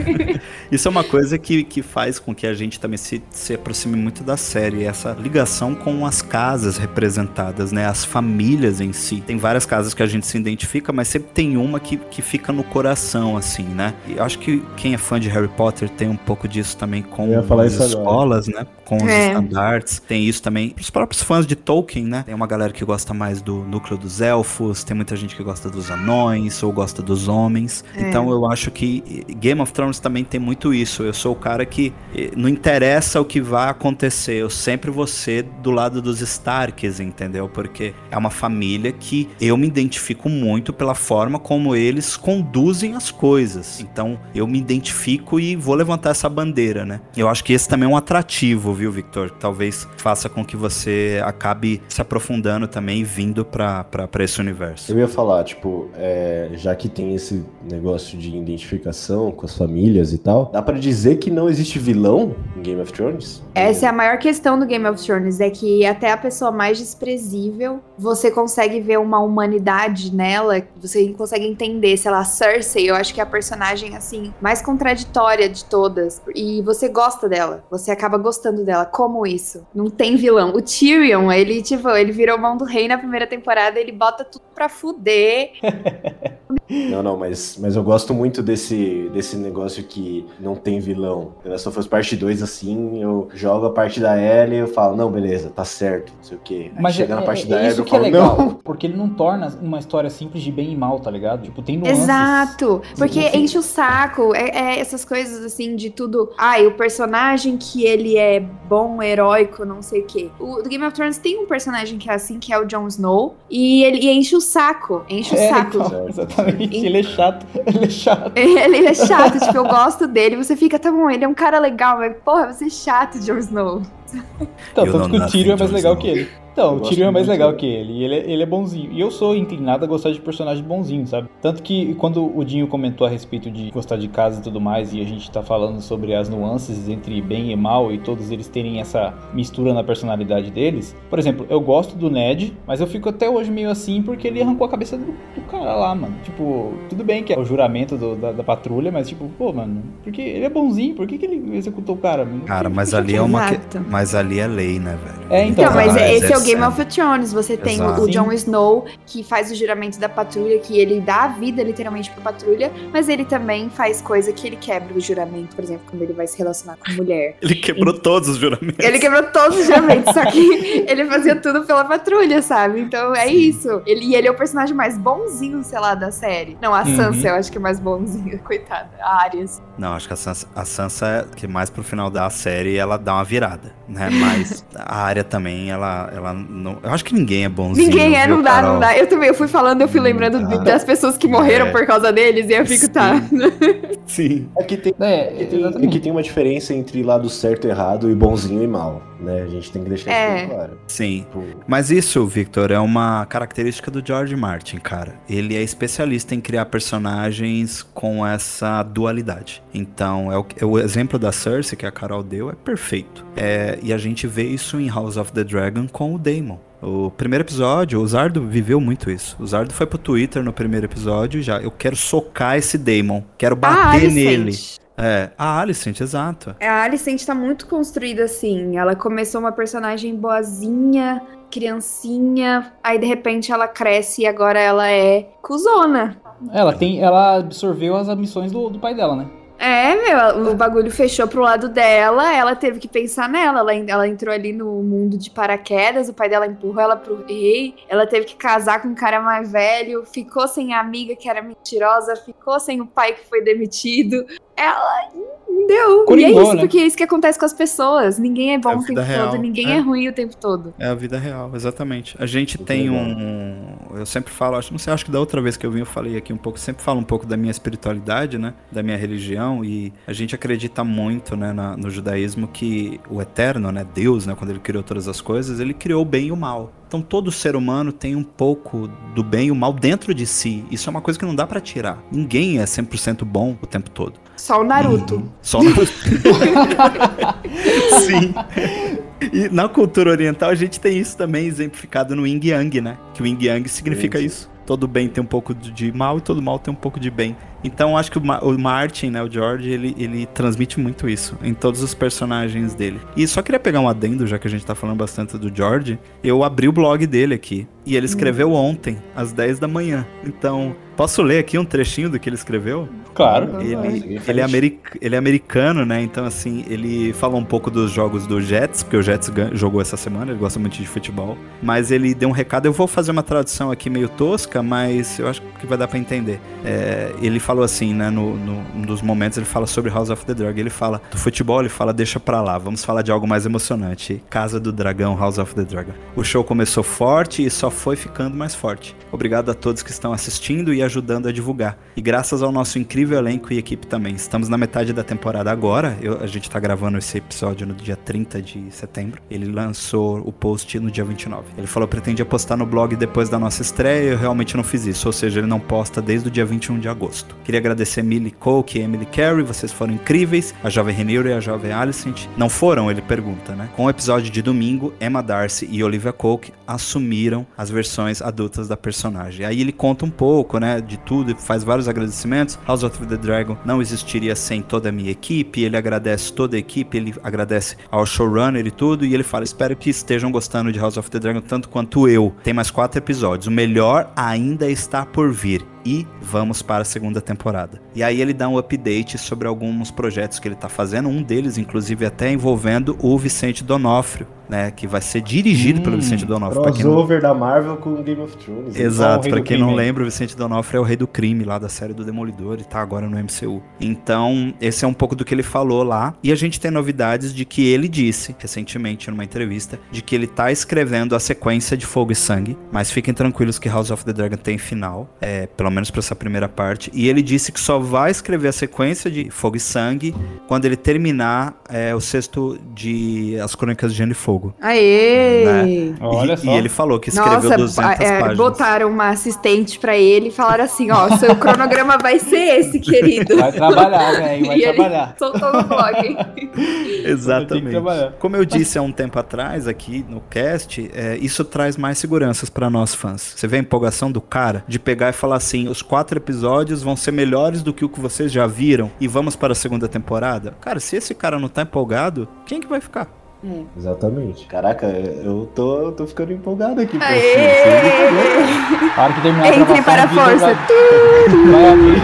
Isso é uma coisa que, que faz com que a gente também se, se aproxime muito da série, essa ligação com as casas representadas, né? As famílias em si. Tem várias casas que a gente se identifica, mas sempre tem uma que, que fica no coração, assim, né? E eu acho que quem é fã de Harry Potter tem um pouco disso também com as isso agora. escolas, né? Com os É. estandartes. Tem isso também. Os próprios fãs de Tolkien, né? Tem uma galera que gosta mais do núcleo dos elfos, tem muita gente que gosta dos anões ou gosta dos homens. É. Então eu acho que Game of Thrones também tem muito isso. Eu sou o cara que eh, não interessa o que vai acontecer, eu sempre vou ser do lado dos Starks, entendeu? Porque é uma família que eu me identifico muito pela forma como eles conduzem as coisas. Então eu me identifico e vou levantar essa bandeira, né? Eu acho que esse também é um atrativo, viu, Victor? Talvez faça com que você acabe se aprofundando também e vindo pra esse universo. Eu ia falar, tipo, é, já que tem esse negócio de identificação com as famílias e tal, dá pra dizer que não existe vilão em Game of Thrones? Essa é a maior questão do Game of Thrones, é que até a pessoa mais desprezível, você consegue ver uma humanidade nela, você consegue entender, sei lá, Cersei, eu acho que é a personagem, assim, mais contraditória de todas, e você gosta dela, você acaba gostando dela, como isso? Não tem vilão. O Tyrion, ele, tipo, ele virou mão do rei na primeira temporada, ele bota tudo pra fuder, Não, não, mas, mas eu gosto muito desse, desse negócio que não tem vilão. The Last of Us Parte 2, assim, eu jogo a parte da Ellie e eu falo, não, beleza, tá certo, não sei o quê. Aí Mas chega é, na parte é- da é Ellie isso eu que é falo, legal, não. porque ele não torna uma história simples de bem e mal, tá ligado? Tipo, tem nuances. Exato, porque Enfim. enche o saco, é, é essas coisas assim de tudo. Ai, o personagem que ele é bom, heróico, não sei o quê. O do Game of Thrones tem um personagem que é assim, que é o Jon Snow, e ele e enche o saco, enche o É, saco. então, exatamente. Exatamente, ele é chato. Ele é chato. Ele é chato, tipo, eu gosto dele. Você fica, tá bom, ele é um cara legal, mas porra, você é chato, Jon Snow. Então, You tanto que o Tyrion é mais legal que ele. Então, o Tyrion é mais legal que ele. E ele, é- ele é bonzinho. E eu sou inclinado a gostar de personagem bonzinho, sabe? Tanto que quando o Dinho comentou a respeito de gostar de casa e tudo mais, e a gente tá falando sobre as nuances entre bem e mal, e todos eles terem essa mistura na personalidade deles. Por exemplo, eu gosto do Ned, mas eu fico até hoje meio assim porque ele arrancou a cabeça do, do cara lá, mano. Tipo, tudo bem que é o juramento do- da, da patrulha, mas tipo, pô, mano, porque ele é bonzinho, por que, que ele executou o cara? mano? Cara, mas ali é uma. que-. Mas ali é lei, né, velho? É, então, Então, mas esse é o Game of Thrones. Você tem o- Exato. o Jon Snow, que faz o juramento da patrulha, que ele dá a vida literalmente pra patrulha, mas ele também faz coisa que ele quebra o juramento, por exemplo, quando ele vai se relacionar com mulher. Ele quebrou todos os juramentos. Ele quebrou todos os juramentos, só que ele fazia tudo pela patrulha, sabe? Então é Sim. isso. Ele, e ele é o personagem mais bonzinho, sei lá, da série. Não, a Uhum. Sansa eu acho que é mais bonzinha, coitada. A Arias. Não, acho que a Sansa, a Sansa, que mais pro final da série, ela dá uma virada, né? Mas a área também, ela, ela não. Eu acho que ninguém é bonzinho. Ninguém é, viu, não dá, Carol? não dá. Eu também, eu fui falando, eu fui Hum, lembrando de- tá. das pessoas que morreram É. por causa deles, e eu fico, tá. Sim. É que tem, É, é que tem, é exatamente. que tem uma diferença entre lado certo e errado e bonzinho e mal, né? A gente tem que deixar É. isso bem claro. Sim. Tipo, Mas isso, Victor, é uma característica do George Martin, cara. Ele é especialista em criar personagens com essa dualidade. Então, é o, é o exemplo da Cersei que a Carol deu é perfeito. É, e a gente vê isso em House of the Dragon com o Daemon. O primeiro episódio, o Zardo viveu muito isso. O Zardo foi pro Twitter no primeiro episódio e já, eu quero socar esse Daemon, quero A bater nele. Alicent. É, a Alicent, exato. A Alicent tá muito construída assim. Ela começou uma personagem boazinha, criancinha, aí de repente ela cresce e agora ela é cuzona. Ela tem. Ela absorveu as missões do, do pai dela, né? É, meu, o bagulho fechou pro lado dela, ela teve que pensar nela. Ela, ela entrou ali no mundo de paraquedas, o pai dela empurrou ela pro rei. Ela teve que casar com um cara mais velho, ficou sem a amiga que era mentirosa, ficou sem o pai que foi demitido. Ela deu. e é isso, né? porque é isso que acontece com as pessoas. Ninguém é bom É o tempo real, todo, ninguém é. é. ruim o tempo todo. É a vida real, exatamente. A gente Muito tem legal. um. Eu sempre falo, acho, não sei, acho que da outra vez que eu vim eu falei aqui um pouco, sempre falo um pouco da minha espiritualidade, né? Da minha religião, e a gente acredita muito, né, na- no judaísmo que o eterno, né, Deus, né, quando ele criou todas as coisas, ele criou o bem e o mal. Então todo ser humano tem um pouco do bem e o mal dentro de si. Isso é uma coisa que não dá pra tirar. Ninguém é 100% bom o tempo todo. Só o Naruto. Uhum. Só no... Sim. E na cultura oriental a gente tem isso também exemplificado no Yin Yang, né? Que o Yin Yang significa sim. isso. Todo bem tem um pouco de mal e todo mal tem um pouco de bem. Então acho que o, Ma- o Martin, né, o George, ele, ele transmite muito isso em todos os personagens dele. E só queria pegar um adendo, já que a gente tá falando bastante do George. Eu abri o blog dele aqui e ele escreveu ontem, às 10 da manhã. Então, posso ler aqui um trechinho do que ele escreveu? Claro. Ele, ele, é americ- ele é americano, né? Então, assim, ele falou um pouco dos jogos do Jets, porque o Jets jogou essa semana, ele gosta muito de futebol. Mas ele deu um recado, eu vou fazer uma tradução aqui meio tosca, mas eu acho que vai dar pra entender. É, ele falou assim, né? No, no- um dos momentos, ele fala sobre House of the Dragon. Ele fala do futebol, ele fala, deixa pra lá, vamos falar de algo mais emocionante. Casa do Dragão, House of the Dragon. O show começou forte e só foi ficando mais forte. Obrigado a todos que estão assistindo e ajudando a divulgar. E graças ao nosso incrível elenco e equipe também. Estamos na metade da temporada agora. Eu- a gente tá gravando esse episódio no dia 30 de setembro. Ele lançou o post no dia 29. Ele falou que pretendia postar no blog depois da nossa estreia. Eu realmente não fiz isso. Ou seja, ele não posta desde o dia 21 de agosto. Queria agradecer Millie Coke e Emily Carey. Vocês foram incríveis. A jovem Reniro e a jovem Alicent. Não foram? Ele pergunta, né? Com o episódio de domingo, Emma Darcy e Olivia Coke assumiram as versões adultas da personagem. Aí ele conta um pouco, né, de tudo, e faz vários agradecimentos. House of the Dragon não existiria sem toda a minha equipe. Ele agradece toda a equipe, ele agradece ao showrunner e tudo, e ele fala: "Espero que estejam gostando de House of the Dragon tanto quanto eu. Tem mais quatro episódios. O melhor ainda está por vir." E vamos para a segunda temporada. E aí ele dá um update sobre alguns projetos que ele tá fazendo, um deles, inclusive, até envolvendo o Vicente Donofrio, né? Que vai ser dirigido Hum, pelo Vicente D'Onofrio. Quem não- Crossover da Marvel com Game of Thrones. Exato, pra do quem não lembra, o Vicente D'Onofrio é o rei do crime lá da série do Demolidor e tá agora no MCU. Então, esse é um pouco do que ele falou lá. E a gente tem novidades de que ele disse, recentemente, numa entrevista, de que ele tá escrevendo a sequência de Fogo e Sangue. Mas fiquem tranquilos que House of the Dragon tem final, é, pelo menos pra essa primeira parte. E ele disse que só vai escrever a sequência de Fogo e Sangue quando ele terminar é, o sexto de As Crônicas de Gelo e Fogo. Aê! Né? Olha e, só. e ele falou que escreveu Nossa, 200 é, páginas. botaram uma assistente pra ele e falaram assim, ó, seu cronograma vai ser esse, querido. Vai trabalhar, velho, vai e ele trabalhar. soltou no blog. Exatamente. Como eu disse há um tempo atrás aqui no cast, é, isso traz mais seguranças pra nós fãs. Você vê a empolgação do cara de pegar e falar assim: os quatro episódios vão ser melhores do que o que vocês já viram e vamos para a segunda temporada. Cara, se esse cara não tá empolgado, quem que vai ficar? Exatamente. Caraca, eu tô, eu tô ficando empolgado aqui. Aê! A hora que terminar a Entre gravação, para a o Vitor força. Vai, vai abrir.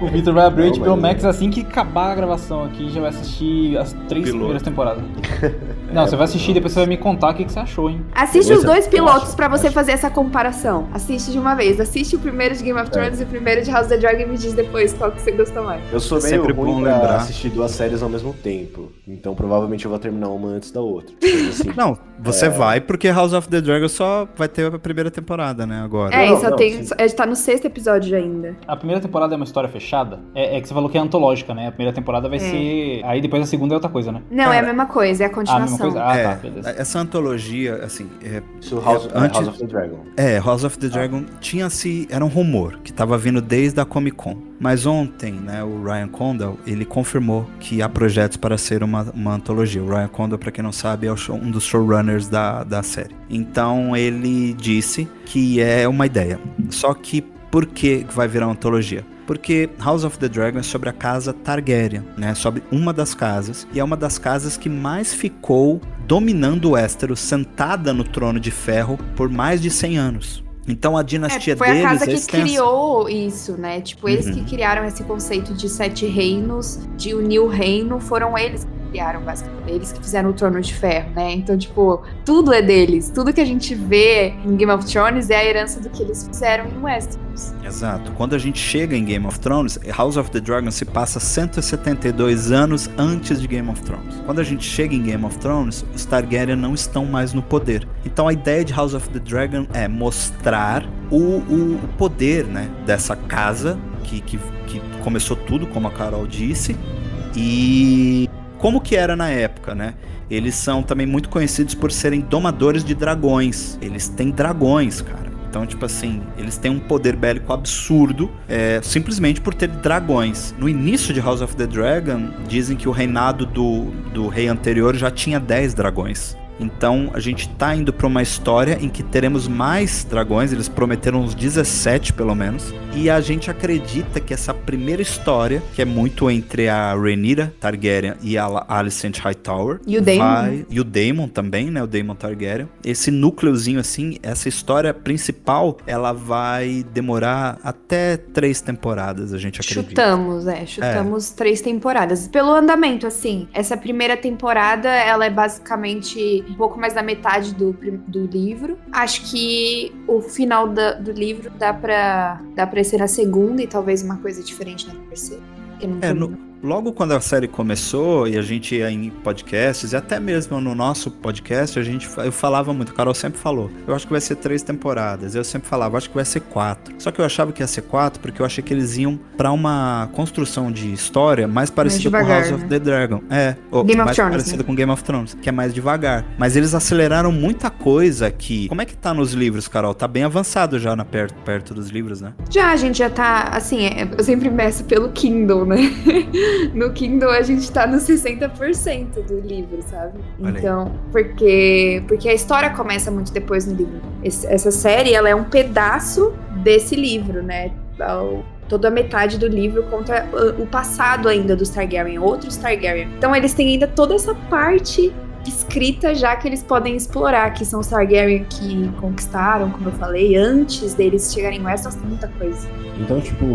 O Victor vai abrir o HBO mas- Max assim que acabar a gravação aqui e já vai assistir as três Piloto. primeiras temporadas. Não, você vai assistir e depois você vai me contar o que, que você achou, hein? Assiste os dois pilotos pra você fazer essa comparação. Assiste de uma vez. Assiste o primeiro de Game of Thrones e o primeiro de House of the Dragon e me diz depois qual que você gostou mais. Eu sou É meio sempre ruim bom pra lembrar. assistir duas séries ao mesmo tempo. Então provavelmente eu vou terminar uma antes da outra. Assim, Não, você É. vai porque House of the Dragon só vai ter a primeira temporada, né? Agora. É, Não, e só não, tem. sim. A gente tá no sexto episódio ainda. A primeira temporada é uma história fechada? É, é que você falou que é antológica, né? A primeira temporada vai É. ser. Aí depois a segunda é outra coisa, né? Não, é a Cara, mesma coisa, é a Ah, a continuação. Coisa? Ah, é, tá, beleza. essa antologia, assim, é, Isso House, É, é, antes- House of the Dragon. É, House of the Dragon tinha-se. Era um rumor que tava vindo desde a Comic Con. Mas ontem, né, o Ryan Condal, ele confirmou que há projetos para ser uma, uma antologia. O Ryan Condal, pra quem não sabe, é o show- um dos showrunners da, da série. Então ele disse que é uma ideia. Só que por que vai virar uma antologia? Porque House of the Dragon é sobre a casa Targaryen, né? Sobre uma das casas. E é uma das casas que mais ficou dominando o Westeros, sentada no trono de ferro por mais de 100 anos. Então a dinastia É, foi a deles casa é que extensa. criou isso, né? Tipo, eles Uhum. que criaram esse conceito de sete reinos, de unir o reino, foram eles criaram, basicamente. Eles que fizeram o Trono de Ferro, né? Então, tipo, tudo é deles. Tudo que a gente vê em Game of Thrones é a herança do que eles fizeram em Westeros. Exato. Quando a gente chega em Game of Thrones, House of the Dragon se passa 172 anos antes de Game of Thrones. Quando a gente chega em Game of Thrones, os Targaryen não estão mais no poder. Então a ideia de House of the Dragon é mostrar o, o- o poder né, dessa casa que, que, que começou tudo, como a Carol disse, e como que era na época, né? Eles são também muito conhecidos por serem domadores de dragões. Eles têm dragões, cara. Então, tipo assim, eles têm um poder bélico absurdo, é, simplesmente por ter dragões. No início de House of the Dragon, dizem que o reinado do, do rei anterior já tinha 10 dragões. Então a gente tá indo pra uma história em que teremos mais dragões, eles prometeram uns 17 pelo menos. E a gente acredita que essa primeira história, que é muito entre a Rhaenyra Targaryen e a Alicent Hightower, E o Daemon, vai- e o Daemon também, né, o Daemon Targaryen. Esse núcleozinho assim, essa história principal, ela vai demorar até três temporadas, a gente acredita. Chutamos, é, chutamos três temporadas. Pelo andamento, assim, essa primeira temporada, ela é basicamente um pouco mais da metade do, do livro. Acho que o final da- do livro dá pra, dá pra ser na segunda e talvez uma coisa diferente na terceira. Que não É, no-. Logo quando a série começou e a gente ia em podcasts, e até mesmo no nosso podcast, a gente, eu falava muito, a Carol sempre falou, eu acho que vai ser três temporadas. Eu sempre falava, acho que vai ser quatro. Só que eu achava que ia ser quatro porque eu achei que eles iam pra uma construção de história mais parecida com devagar, House of né? the Dragon. É, ou Game of mais Thrones, parecida né? com Game of Thrones, que é mais devagar. Mas eles aceleraram muita coisa que. Como é que tá nos livros, Carol? Tá bem avançado já na perto, perto dos livros, né? Já, a gente já tá, assim, é, eu sempre meço pelo Kindle, né? no Kindle a gente tá nos 60% do livro, sabe? Olha aí. Então, porque porque a história começa muito depois no livro. Esse- essa série, ela é um pedaço desse livro, né? Ao- Toda a metade do livro conta o passado ainda dos Targaryen, outros Targaryen. Então eles têm ainda toda essa parte escrita já que eles podem explorar, que são os Targaryen que conquistaram, como eu falei, antes deles chegarem em Westeros, tem muita coisa. Então, tipo,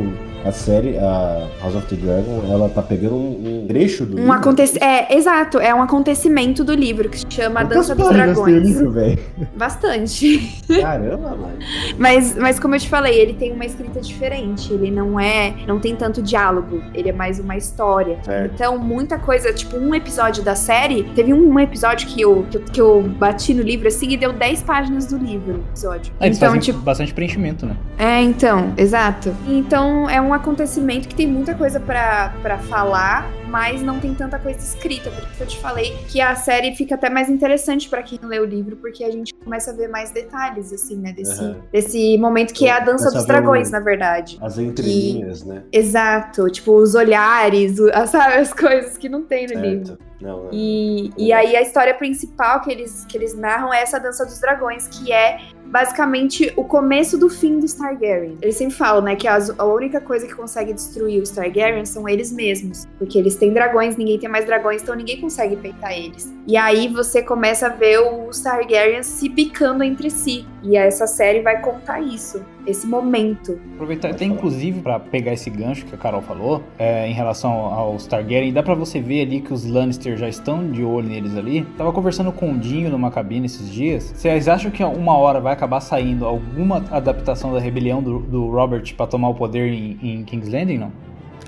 a série, a House of the Dragon, ela tá pegando um, um trecho do Um livro. É, exato, é um acontecimento do livro que se chama A Dança dos Dragões. livro, velho? Bastante. Caramba, mano. Mas, mas como eu te falei, ele tem uma escrita diferente. Ele não é. Não tem tanto diálogo. Ele é mais uma história. Certo. Então, muita coisa, tipo, um episódio da série. Teve um, um episódio que eu, que, eu, que eu bati no livro assim e deu 10 páginas do livro. o Episódio. Ah, eles então, tipo. bastante preenchimento, né? É, então, exato. Então é um acontecimento que tem muita coisa pra pra falar, mas não tem tanta coisa escrita. Por isso que eu te falei que a série fica até mais interessante pra quem lê o livro, porque a gente começa a ver mais detalhes, assim, né? Desse, Aham. desse momento que é a dança Começa dos dragões, o- na verdade. As entrelinhas, né? Exato, tipo, os olhares, as, sabe, as coisas que não tem no livro. Certo. Não, não. E, e aí a história principal que eles, que eles narram é essa dança dos dragões, que é basicamente o começo do fim dos Targaryen. Eles sempre falam, né, que as- a única coisa que consegue destruir os Targaryen são eles mesmos. Porque eles têm dragões, ninguém tem mais dragões, então ninguém consegue peitar eles. E aí você começa a ver os Targaryens se bicando entre si. E essa série vai contar isso, esse momento. Aproveitar até inclusive pra pegar esse gancho que a Carol falou, é, em relação aos Targaryen, dá pra você ver ali que os Lannister já estão de olho neles ali. Tava conversando com o Dinho numa cabine esses dias. Vocês acham que uma hora vai acabar saindo alguma adaptação da rebelião do, do Robert pra tomar o poder em, em King's Landing, não?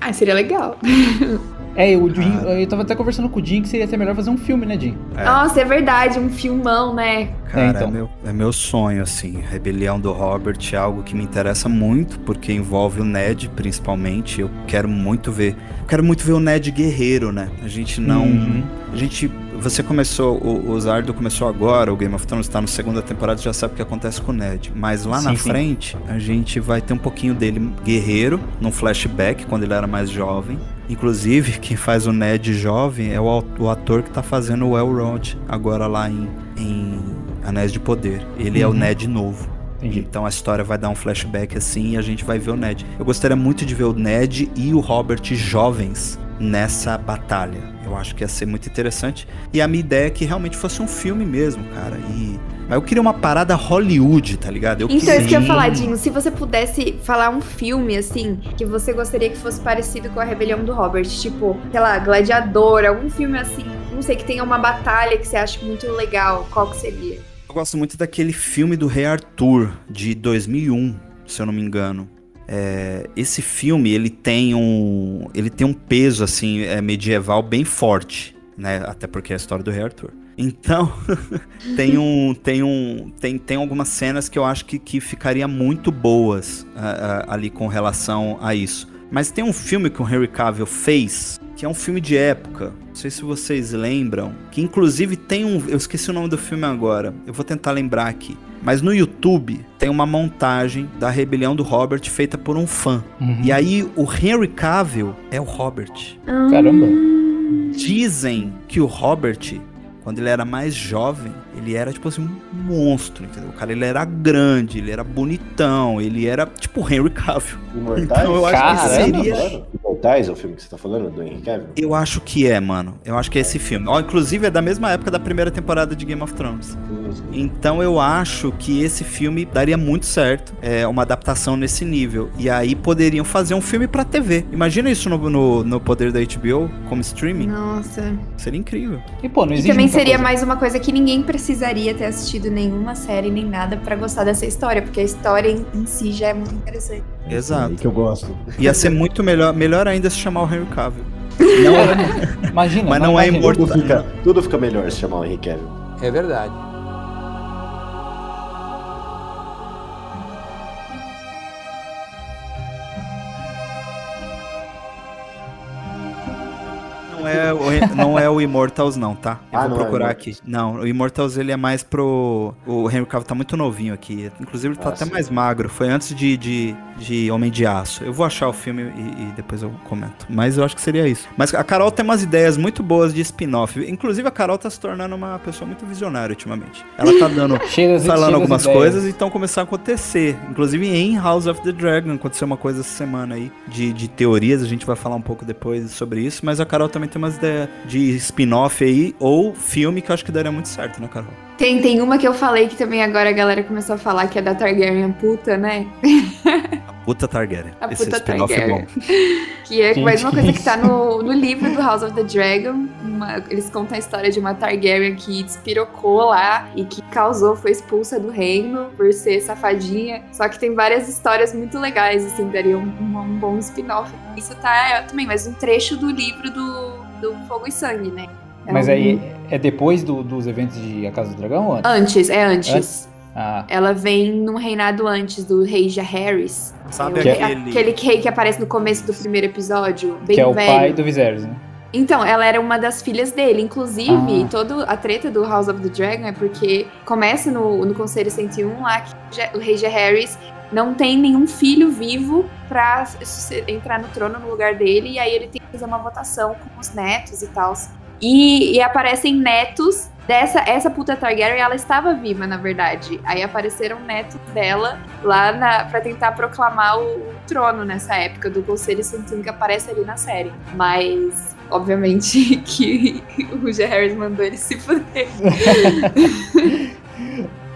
Ah, seria legal. É, o Jim, eu tava até conversando com o Jim que seria até melhor fazer um filme, né, Jim? É. Nossa, é verdade, um filmão, né? Cara, é, então. meu, é meu sonho, assim. Rebelião do Robert é algo que me interessa muito, porque envolve o Ned, principalmente. Eu quero muito ver. Eu quero muito ver o Ned guerreiro, né? A gente não. Uhum. A gente. Você começou, o, o Zardo começou agora, o Game of Thrones tá na segunda temporada, já sabe o que acontece com o Ned. Mas lá na Sim, sim. frente, a gente vai ter um pouquinho dele guerreiro, num flashback, quando ele era mais jovem. Inclusive, quem faz o Ned jovem é o, o ator que tá fazendo o Elrond agora lá em, em Anéis de Poder. Ele é o Uhum. Ned novo. Entendi. Então a história vai dar um flashback assim e a gente vai ver o Ned. Eu gostaria muito de ver o Ned e o Robert jovens nessa batalha. Eu acho que ia ser muito interessante. E a minha ideia é que realmente fosse um filme mesmo, cara. E mas eu queria uma parada Hollywood, tá ligado? Eu Então, queria... isso que eu ia falar, Dinho. Se você pudesse falar um filme, assim, que você gostaria que fosse parecido com a Rebelião do Robert, tipo, sei lá, Gladiador, algum filme assim, não sei, que tenha uma batalha que você acha muito legal, qual que seria? Eu gosto muito daquele filme do Rei Arthur, de 2001, se eu não me engano. É, esse filme, ele tem um, ele tem um peso, assim, é, medieval bem forte, né? Até porque é a história do Rei Arthur. Então, tem um, tem um, tem, tem algumas cenas que eu acho que, que ficaria muito boas ah, ah, ali com relação a isso. Mas tem um filme que o Henry Cavill fez, que é um filme de época. Não sei se vocês lembram. Que inclusive tem um. Eu esqueci o nome do filme agora. Eu vou tentar lembrar aqui. Mas no YouTube tem uma montagem da rebelião do Robert feita por um fã. Uhum. E aí o Henry Cavill é o Robert. Caramba. Dizem que o Robert, quando ele era mais jovem, ele era tipo assim um monstro, entendeu? O cara ele era grande, ele era bonitão, ele era tipo o Henry Cavill. Imortais? Então eu acho Caramba. que seria Mano, Imortais é o filme que você tá falando, do Henry Cavill? Eu acho que é, mano. Eu acho que é esse filme. Ó, inclusive é da mesma época da primeira temporada de Game of Thrones. Então eu acho que esse filme daria muito certo. É uma adaptação nesse nível. E aí poderiam fazer um filme pra TV. Imagina isso no, no, no poder da HBO como streaming. Nossa. Seria incrível. E pô, não E existe também muita seria coisa. mais uma coisa que ninguém precisaria ter assistido nenhuma série nem nada pra gostar dessa história, porque a história em, em si já é muito interessante. É Exato. aí que eu gosto. Ia ser muito melhor, melhor ainda se chamar o Henry Cavill. Não, Imagina, Mas não é imortal. Tudo fica, tudo fica melhor se chamar o Henry Cavill. É verdade. É, o, não é o Immortals não, tá? Eu Ah, vou é procurar Immortals. aqui. Não, o Immortals ele é mais pro... O Henry Cavill tá muito novinho aqui. Inclusive ele tá Ah, até mais magro. Foi antes de, de, de Homem de Aço. Eu vou achar o filme e, e depois eu comento. Mas eu acho que seria isso. Mas a Carol tem umas ideias muito boas de spin-off. Inclusive a Carol tá se tornando uma pessoa muito visionária ultimamente. Ela tá dando... Chega, falando chega algumas coisas e estão começando a acontecer. Inclusive em House of the Dragon aconteceu uma coisa essa semana aí de, de teorias. A gente vai falar um pouco depois sobre isso. Mas a Carol também tem umas ideias ideia de spin-off aí, ou filme que eu acho que daria muito certo, né, Carol? Tem, tem uma que eu falei que também agora a galera começou a falar que é da Targaryen puta, né? A puta Targaryen. A Esse puta spin-off é Targaryen. bom. Que é Gente, mais uma coisa que tá no, no livro do House of the Dragon. Uma- eles contam a história de uma Targaryen que despirocou lá e que causou, foi expulsa do reino por ser safadinha. Só que tem várias histórias muito legais, assim, daria um, um- um bom spin-off. Isso tá é, também, mas um trecho do livro do, do Fogo e Sangue, né? É Mas um- aí é depois do- dos eventos de A Casa do Dragão ou antes? Antes, é antes. Antes? Ah, Ela vem num reinado antes do rei Jaehaerys. Sabe É aquele... aquele rei que aparece no começo do primeiro episódio, bem que é o velho. pai do Viserys, né? Então, ela era uma das filhas dele. Inclusive, Ah. toda a treta do House of the Dragon é porque começa no, no Conselho 101 lá que o rei Jaehaerys não tem nenhum filho vivo pra entrar no trono no lugar dele. E aí ele tem fazer uma votação com os netos e tal. E, e aparecem netos dessa essa puta Targaryen, ela estava viva, na verdade. Aí apareceram netos dela lá na, pra tentar proclamar o, o trono nessa época do Conselho 101 que aparece ali na série. Mas, obviamente, que o Jaehaerys mandou ele se fuder.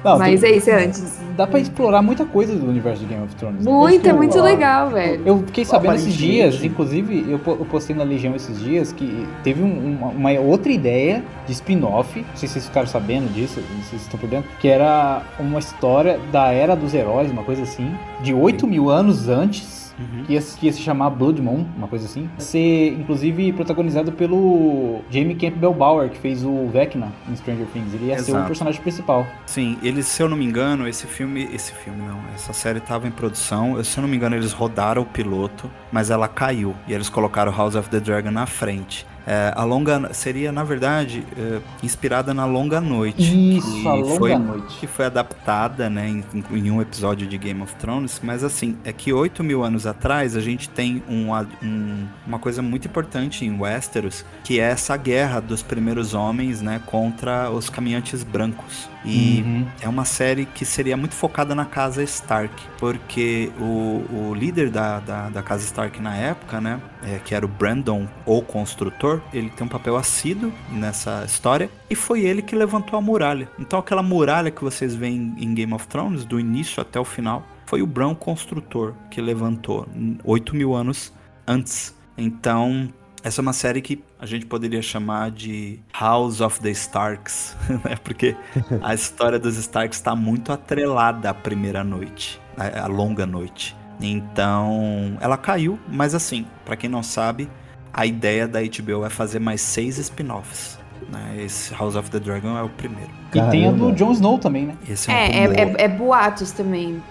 Não, Mas tem- é isso, é antes. Dá pra explorar muita coisa do universo de Game of Thrones. né? Muito, é Eu- muito legal, velho. Eu fiquei sabendo esses dias, inclusive eu postei na Legião esses dias que teve um- uma, uma outra ideia de spin-off, não sei se vocês ficaram sabendo disso, não sei se vocês estão por dentro, que era uma história da Era dos Heróis, uma coisa assim, de 8 mil anos antes, Uhum. que ia, que ia se chamar Blood Moon, uma coisa assim. Ia Ser, inclusive, protagonizado pelo Jamie Campbell Bower, que fez o Vecna em Stranger Things. Ele ia ser o Exato. personagem principal. Sim, eles, se eu não me engano, esse filme, esse filme não, essa série tava em produção. Se eu não me engano, eles rodaram o piloto, mas ela caiu e eles colocaram House of the Dragon na frente. É, a longa seria, na verdade, é, inspirada na Longa Noite. Isso, que a longa foi, noite. que foi adaptada, né, em, em um episódio de Game of Thrones. Mas assim, é que 8 mil anos atrás a gente tem um, um- uma coisa muito importante em Westeros, que é essa guerra dos primeiros homens, né, contra os caminhantes brancos. E Uhum. é uma série que seria muito focada na casa Stark, porque o, o líder da, da, da casa Stark na época, né, é, que era o Brandon, ou construtor, ele tem um papel assíduo nessa história, e foi ele que levantou a muralha. Então aquela muralha que vocês veem em Game of Thrones, do início até o final, foi o Bran construtor que levantou, 8 mil anos antes. Então, essa é uma série que a gente poderia chamar de House of the Starks, né? Porque a história dos Starks está muito atrelada à primeira noite, à à longa noite. Então, ela caiu, mas assim, pra quem não sabe, a ideia da HBO é fazer mais seis spin-offs. Né? Esse House of the Dragon é o primeiro. E tem a do. Jon Snow também, né? Esse é um É, é, é, é boatos também.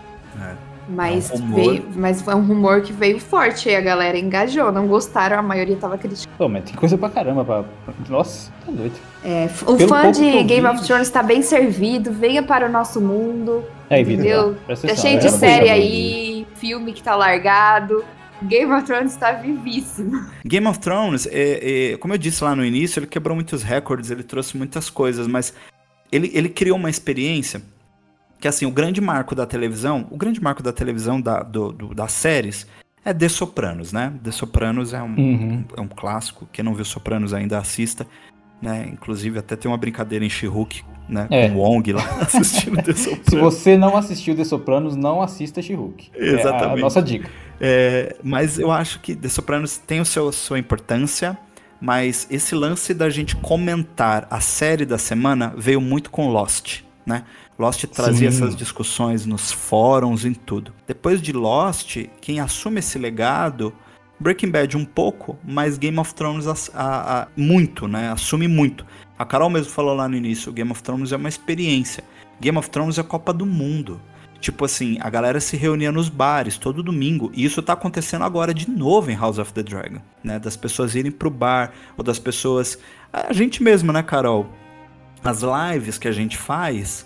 É. Mas, É um veio, mas foi um rumor que veio forte e a galera engajou. Não gostaram, a maioria tava criticando. Pô, mas tem coisa pra caramba. Pra... Nossa, tá doido. É, o Pelo fã de Game vi- of Thrones tá bem servido. Venha para o nosso mundo. Aí, Vitor, Entendeu? Tá cheio de é uma série aí, filme que tá largado. Game of Thrones tá vivíssimo. Game of Thrones, é, é, como eu disse lá no início, ele quebrou muitos recordes, ele trouxe muitas coisas, mas ele, ele criou uma experiência que, assim, o grande marco da televisão, o grande marco da televisão da, do, do- das séries é The Sopranos, né? The Sopranos é um, Uhum. é um clássico, quem não viu Sopranos ainda assista, né? Inclusive até tem uma brincadeira em She-Hulk, né? É. Com o Wong lá assistindo The Se Sopranos. você não assistiu The Sopranos, não assista She-Hulk. É a Exatamente. nossa dica. É, mas eu acho que The Sopranos tem o seu, sua importância, mas esse lance da gente comentar a série da semana veio muito com Lost, né? Lost trazia Sim. essas discussões nos fóruns, em tudo. Depois de Lost, quem assume esse legado, Breaking Bad um pouco, mas Game of Thrones ass- a- a- muito, né? Assume muito. A Carol mesmo falou lá no início, Game of Thrones é uma experiência. Game of Thrones é a Copa do Mundo. Tipo assim, a galera se reunia nos bares todo domingo. E isso tá acontecendo agora de novo em House of the Dragon, né? Das pessoas irem pro bar, ou das pessoas. A gente mesmo, né, Carol? As lives que a gente faz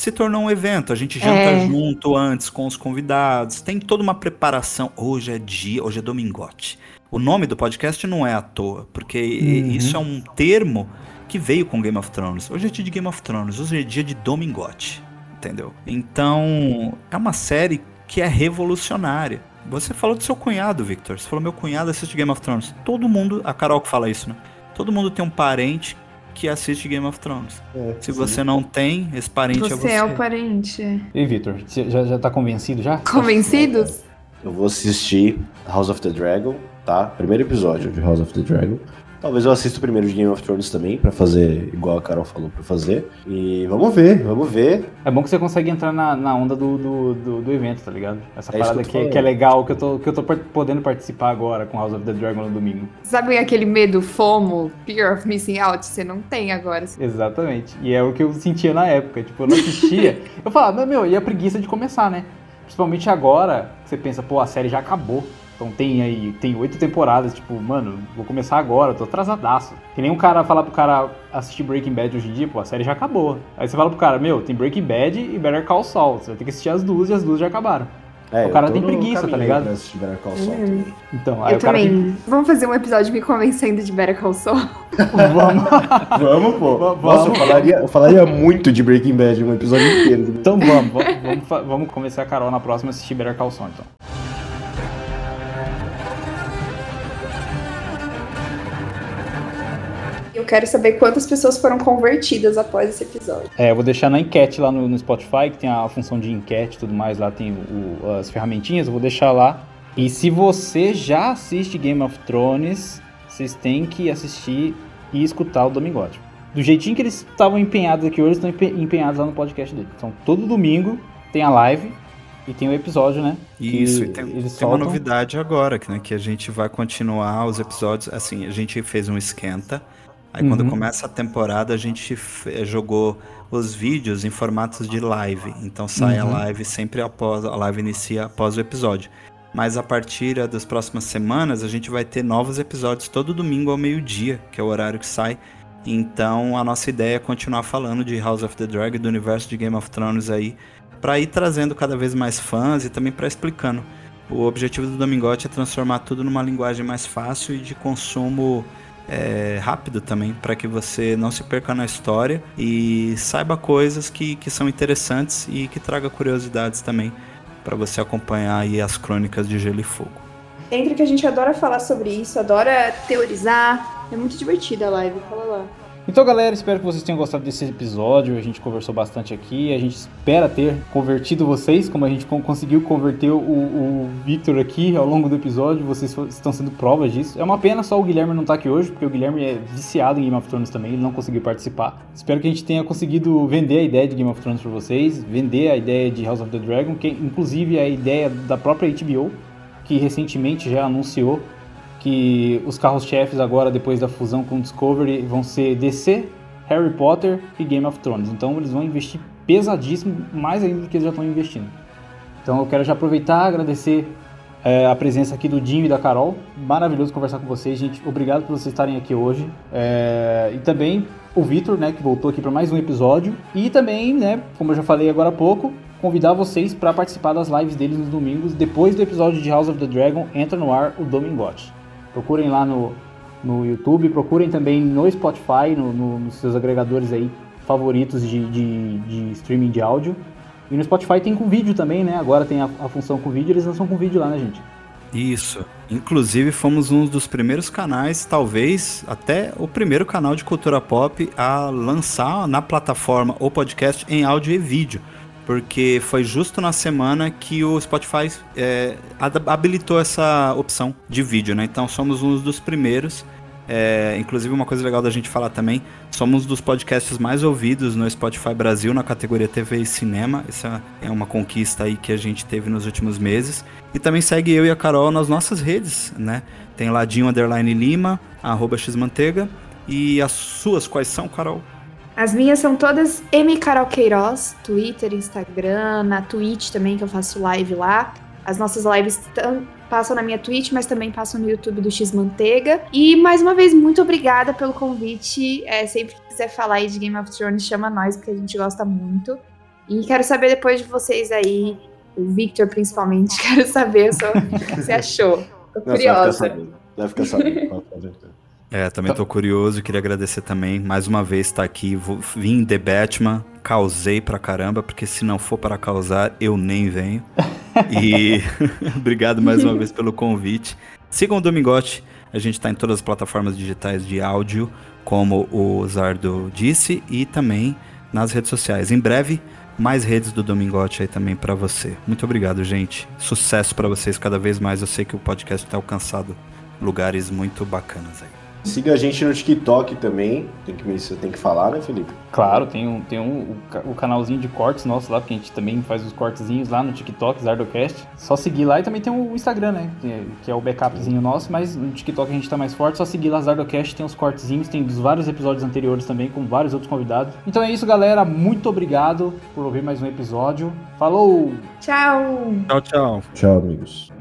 se tornou um evento. A gente janta É. junto antes com os convidados. Tem toda uma preparação. Hoje é dia, hoje é domingote. O nome do podcast não é à toa, porque Uhum. isso é um termo que veio com Game of Thrones. Hoje é dia de Game of Thrones, hoje é dia de domingote entendeu? Então, é uma série que é revolucionária. Você falou do seu cunhado, Victor. Você falou, meu cunhado assiste Game of Thrones. Todo mundo, a Carol que fala isso, né? Todo mundo tem um parente que assiste Game of Thrones. É, Se sim. você não tem, esse parente Você é você. é o parente. E Vitor, você já, já tá convencido já? Convencidos? Eu vou assistir House of the Dragon, tá? Primeiro episódio de House of the Dragon. Talvez eu assista o primeiro de Game of Thrones também, pra fazer igual a Carol falou pra fazer. E vamos ver, vamos ver. É bom que você consegue entrar na, na onda do, do, do, do evento, tá ligado? Essa É parada que que, que é legal, que eu, tô, que eu tô podendo participar agora com House of the Dragon no domingo. Sabe aquele medo, FOMO, Fear of Missing Out? Você não tem agora. Exatamente. E é o que eu sentia na época. Tipo, eu não assistia. eu falava, meu, meu, e a preguiça de começar, né? Principalmente agora, que você pensa, pô, a série já acabou. Então tem aí, tem oito temporadas, tipo, mano, vou começar agora, tô atrasadaço. Que nem um cara falar pro cara assistir Breaking Bad hoje em dia, pô, a série já acabou. Aí você fala pro cara, meu, tem Breaking Bad e Better Call Saul. Você vai ter que assistir as duas e as duas já acabaram. É, O cara tem preguiça, tá ligado? Pra assistir Better Call Saul Uhum. também. Então, aí eu o cara também. Vamos fazer um episódio me convencendo de Better Call Saul? Vamos. Vamos, pô. Vamos. Nossa, eu falaria, eu falaria muito de Breaking Bad um episódio inteiro. Então vamos, vamos, vamos, vamos começar a Carol na próxima a assistir Better Call Saul, então. Quero saber quantas pessoas foram convertidas após esse episódio. É, eu vou deixar na enquete lá no, no Spotify, que tem a função de enquete e tudo mais, lá tem o- o- as ferramentinhas, eu vou deixar lá. E se você já assiste Game of Thrones, vocês têm que assistir e escutar o Domingote. Do jeitinho que eles estavam empenhados aqui hoje, eles estão empe- empenhados lá no podcast dele. Então, todo domingo tem a live e tem o episódio, né? Isso, e tem, eles tem uma novidade agora, né, que a gente vai continuar os episódios. Assim, a gente fez um esquenta. Aí quando Uhum. começa a temporada, a gente fe- jogou os vídeos em formatos de live. Então sai a Uhum. live sempre após a live inicia após o episódio. Mas a partir eh, das próximas semanas, a gente vai ter novos episódios todo domingo ao meio-dia, que é o horário que sai. Então a nossa ideia é continuar falando de House of the Dragon, do universo de Game of Thrones aí, para ir trazendo cada vez mais fãs e também para explicando. O objetivo do Domingote é transformar tudo numa linguagem mais fácil e de consumo é, rápido também, para que você não se perca na história e saiba coisas que, que são interessantes e que traga curiosidades também para você acompanhar aí as crônicas de Gelo e Fogo. Entre que a gente adora falar sobre isso, adora teorizar. É muito divertida a live, fala lá. Então, galera, espero que vocês tenham gostado desse episódio. A gente conversou bastante aqui. A gente espera ter convertido vocês, como a gente con- conseguiu converter o, o Victor aqui ao longo do episódio. Vocês estão sendo provas disso. É uma pena só o Guilherme não estar aqui hoje, porque o Guilherme é viciado em Game of Thrones também. Ele não conseguiu participar. Espero que a gente tenha conseguido vender a ideia de Game of Thrones para vocês, vender a ideia de House of the Dragon, que inclusive é a ideia da própria HBO, que recentemente já anunciou que os carros-chefes agora, depois da fusão com Discovery, vão ser DC, Harry Potter e Game of Thrones. Então eles vão investir pesadíssimo, mais ainda do que eles já estão investindo. Então eu quero já aproveitar e agradecer é, a presença aqui do Dinho e da Carol. Maravilhoso conversar com vocês, gente. Obrigado por vocês estarem aqui hoje. É, e também o Vitor, né, que voltou aqui para mais um episódio. E também, né, como eu já falei agora há pouco, convidar vocês para participar das lives deles nos domingos. Depois do episódio de House of the Dragon, entra no ar o Domingote. Procurem lá no, no YouTube, procurem também no Spotify, no- no- nos seus agregadores aí favoritos de, de, de streaming de áudio. E no Spotify tem com vídeo também, né? Agora tem a, a função com vídeo, eles lançam com vídeo lá, né, gente? Isso. Inclusive, fomos um dos primeiros canais, talvez até o primeiro canal de cultura pop a lançar na plataforma o podcast em áudio e vídeo. Porque foi justo na semana que o Spotify é, habilitou essa opção de vídeo, né? Então somos um dos primeiros. É, inclusive, uma coisa legal da gente falar também: somos dos podcasts mais ouvidos no Spotify Brasil na categoria TV e Cinema. Essa é uma conquista aí que a gente teve nos últimos meses. E também segue eu e a Carol nas nossas redes, né? Tem Ladinho Underline Lima, arroba Xmanteiga. E as suas quais são, Carol? As minhas são todas M. Carol Queiroz, Twitter, Instagram, na Twitch também, que eu faço live lá. As nossas lives passam na minha Twitch, mas também passam no YouTube do X Manteiga. E mais uma vez, muito obrigada pelo convite. É, sempre que quiser falar aí de Game of Thrones, chama nós, porque a gente gosta muito. E quero saber depois de vocês aí, o Victor principalmente, quero saber só o que você achou. Tô Não, você vai ficar curiosa. sabendo. Vai ficar sabendo. É, também tô curioso, queria agradecer também, mais uma vez estar aqui, vou, vim The Batman, causei pra caramba, porque se não for para causar, eu nem venho. E obrigado mais uma vez pelo convite. Sigam o Domingote A gente está em todas as plataformas digitais de áudio, como o Zardo disse, e também nas redes sociais. Em breve, mais redes do Domingote aí também para você. Muito obrigado, gente. Sucesso para vocês cada vez mais. Eu sei que o podcast está alcançado lugares muito bacanas aí. Siga a gente no TikTok também. Tem que, você tem que falar, né, Felipe? Claro, tem, um, tem um, o, o canalzinho de cortes nosso lá, porque a gente também faz os cortezinhos lá no TikTok, Zardocast. Só seguir lá e também tem o Instagram, né? Que é, que é o backupzinho nosso, mas no TikTok a gente tá mais forte. Só seguir lá Zardocast, tem os cortezinhos, tem dos vários episódios anteriores também, com vários outros convidados. Então é isso, galera. Muito obrigado por ouvir mais um episódio. Falou! Tchau! Tchau, tchau. Tchau, amigos.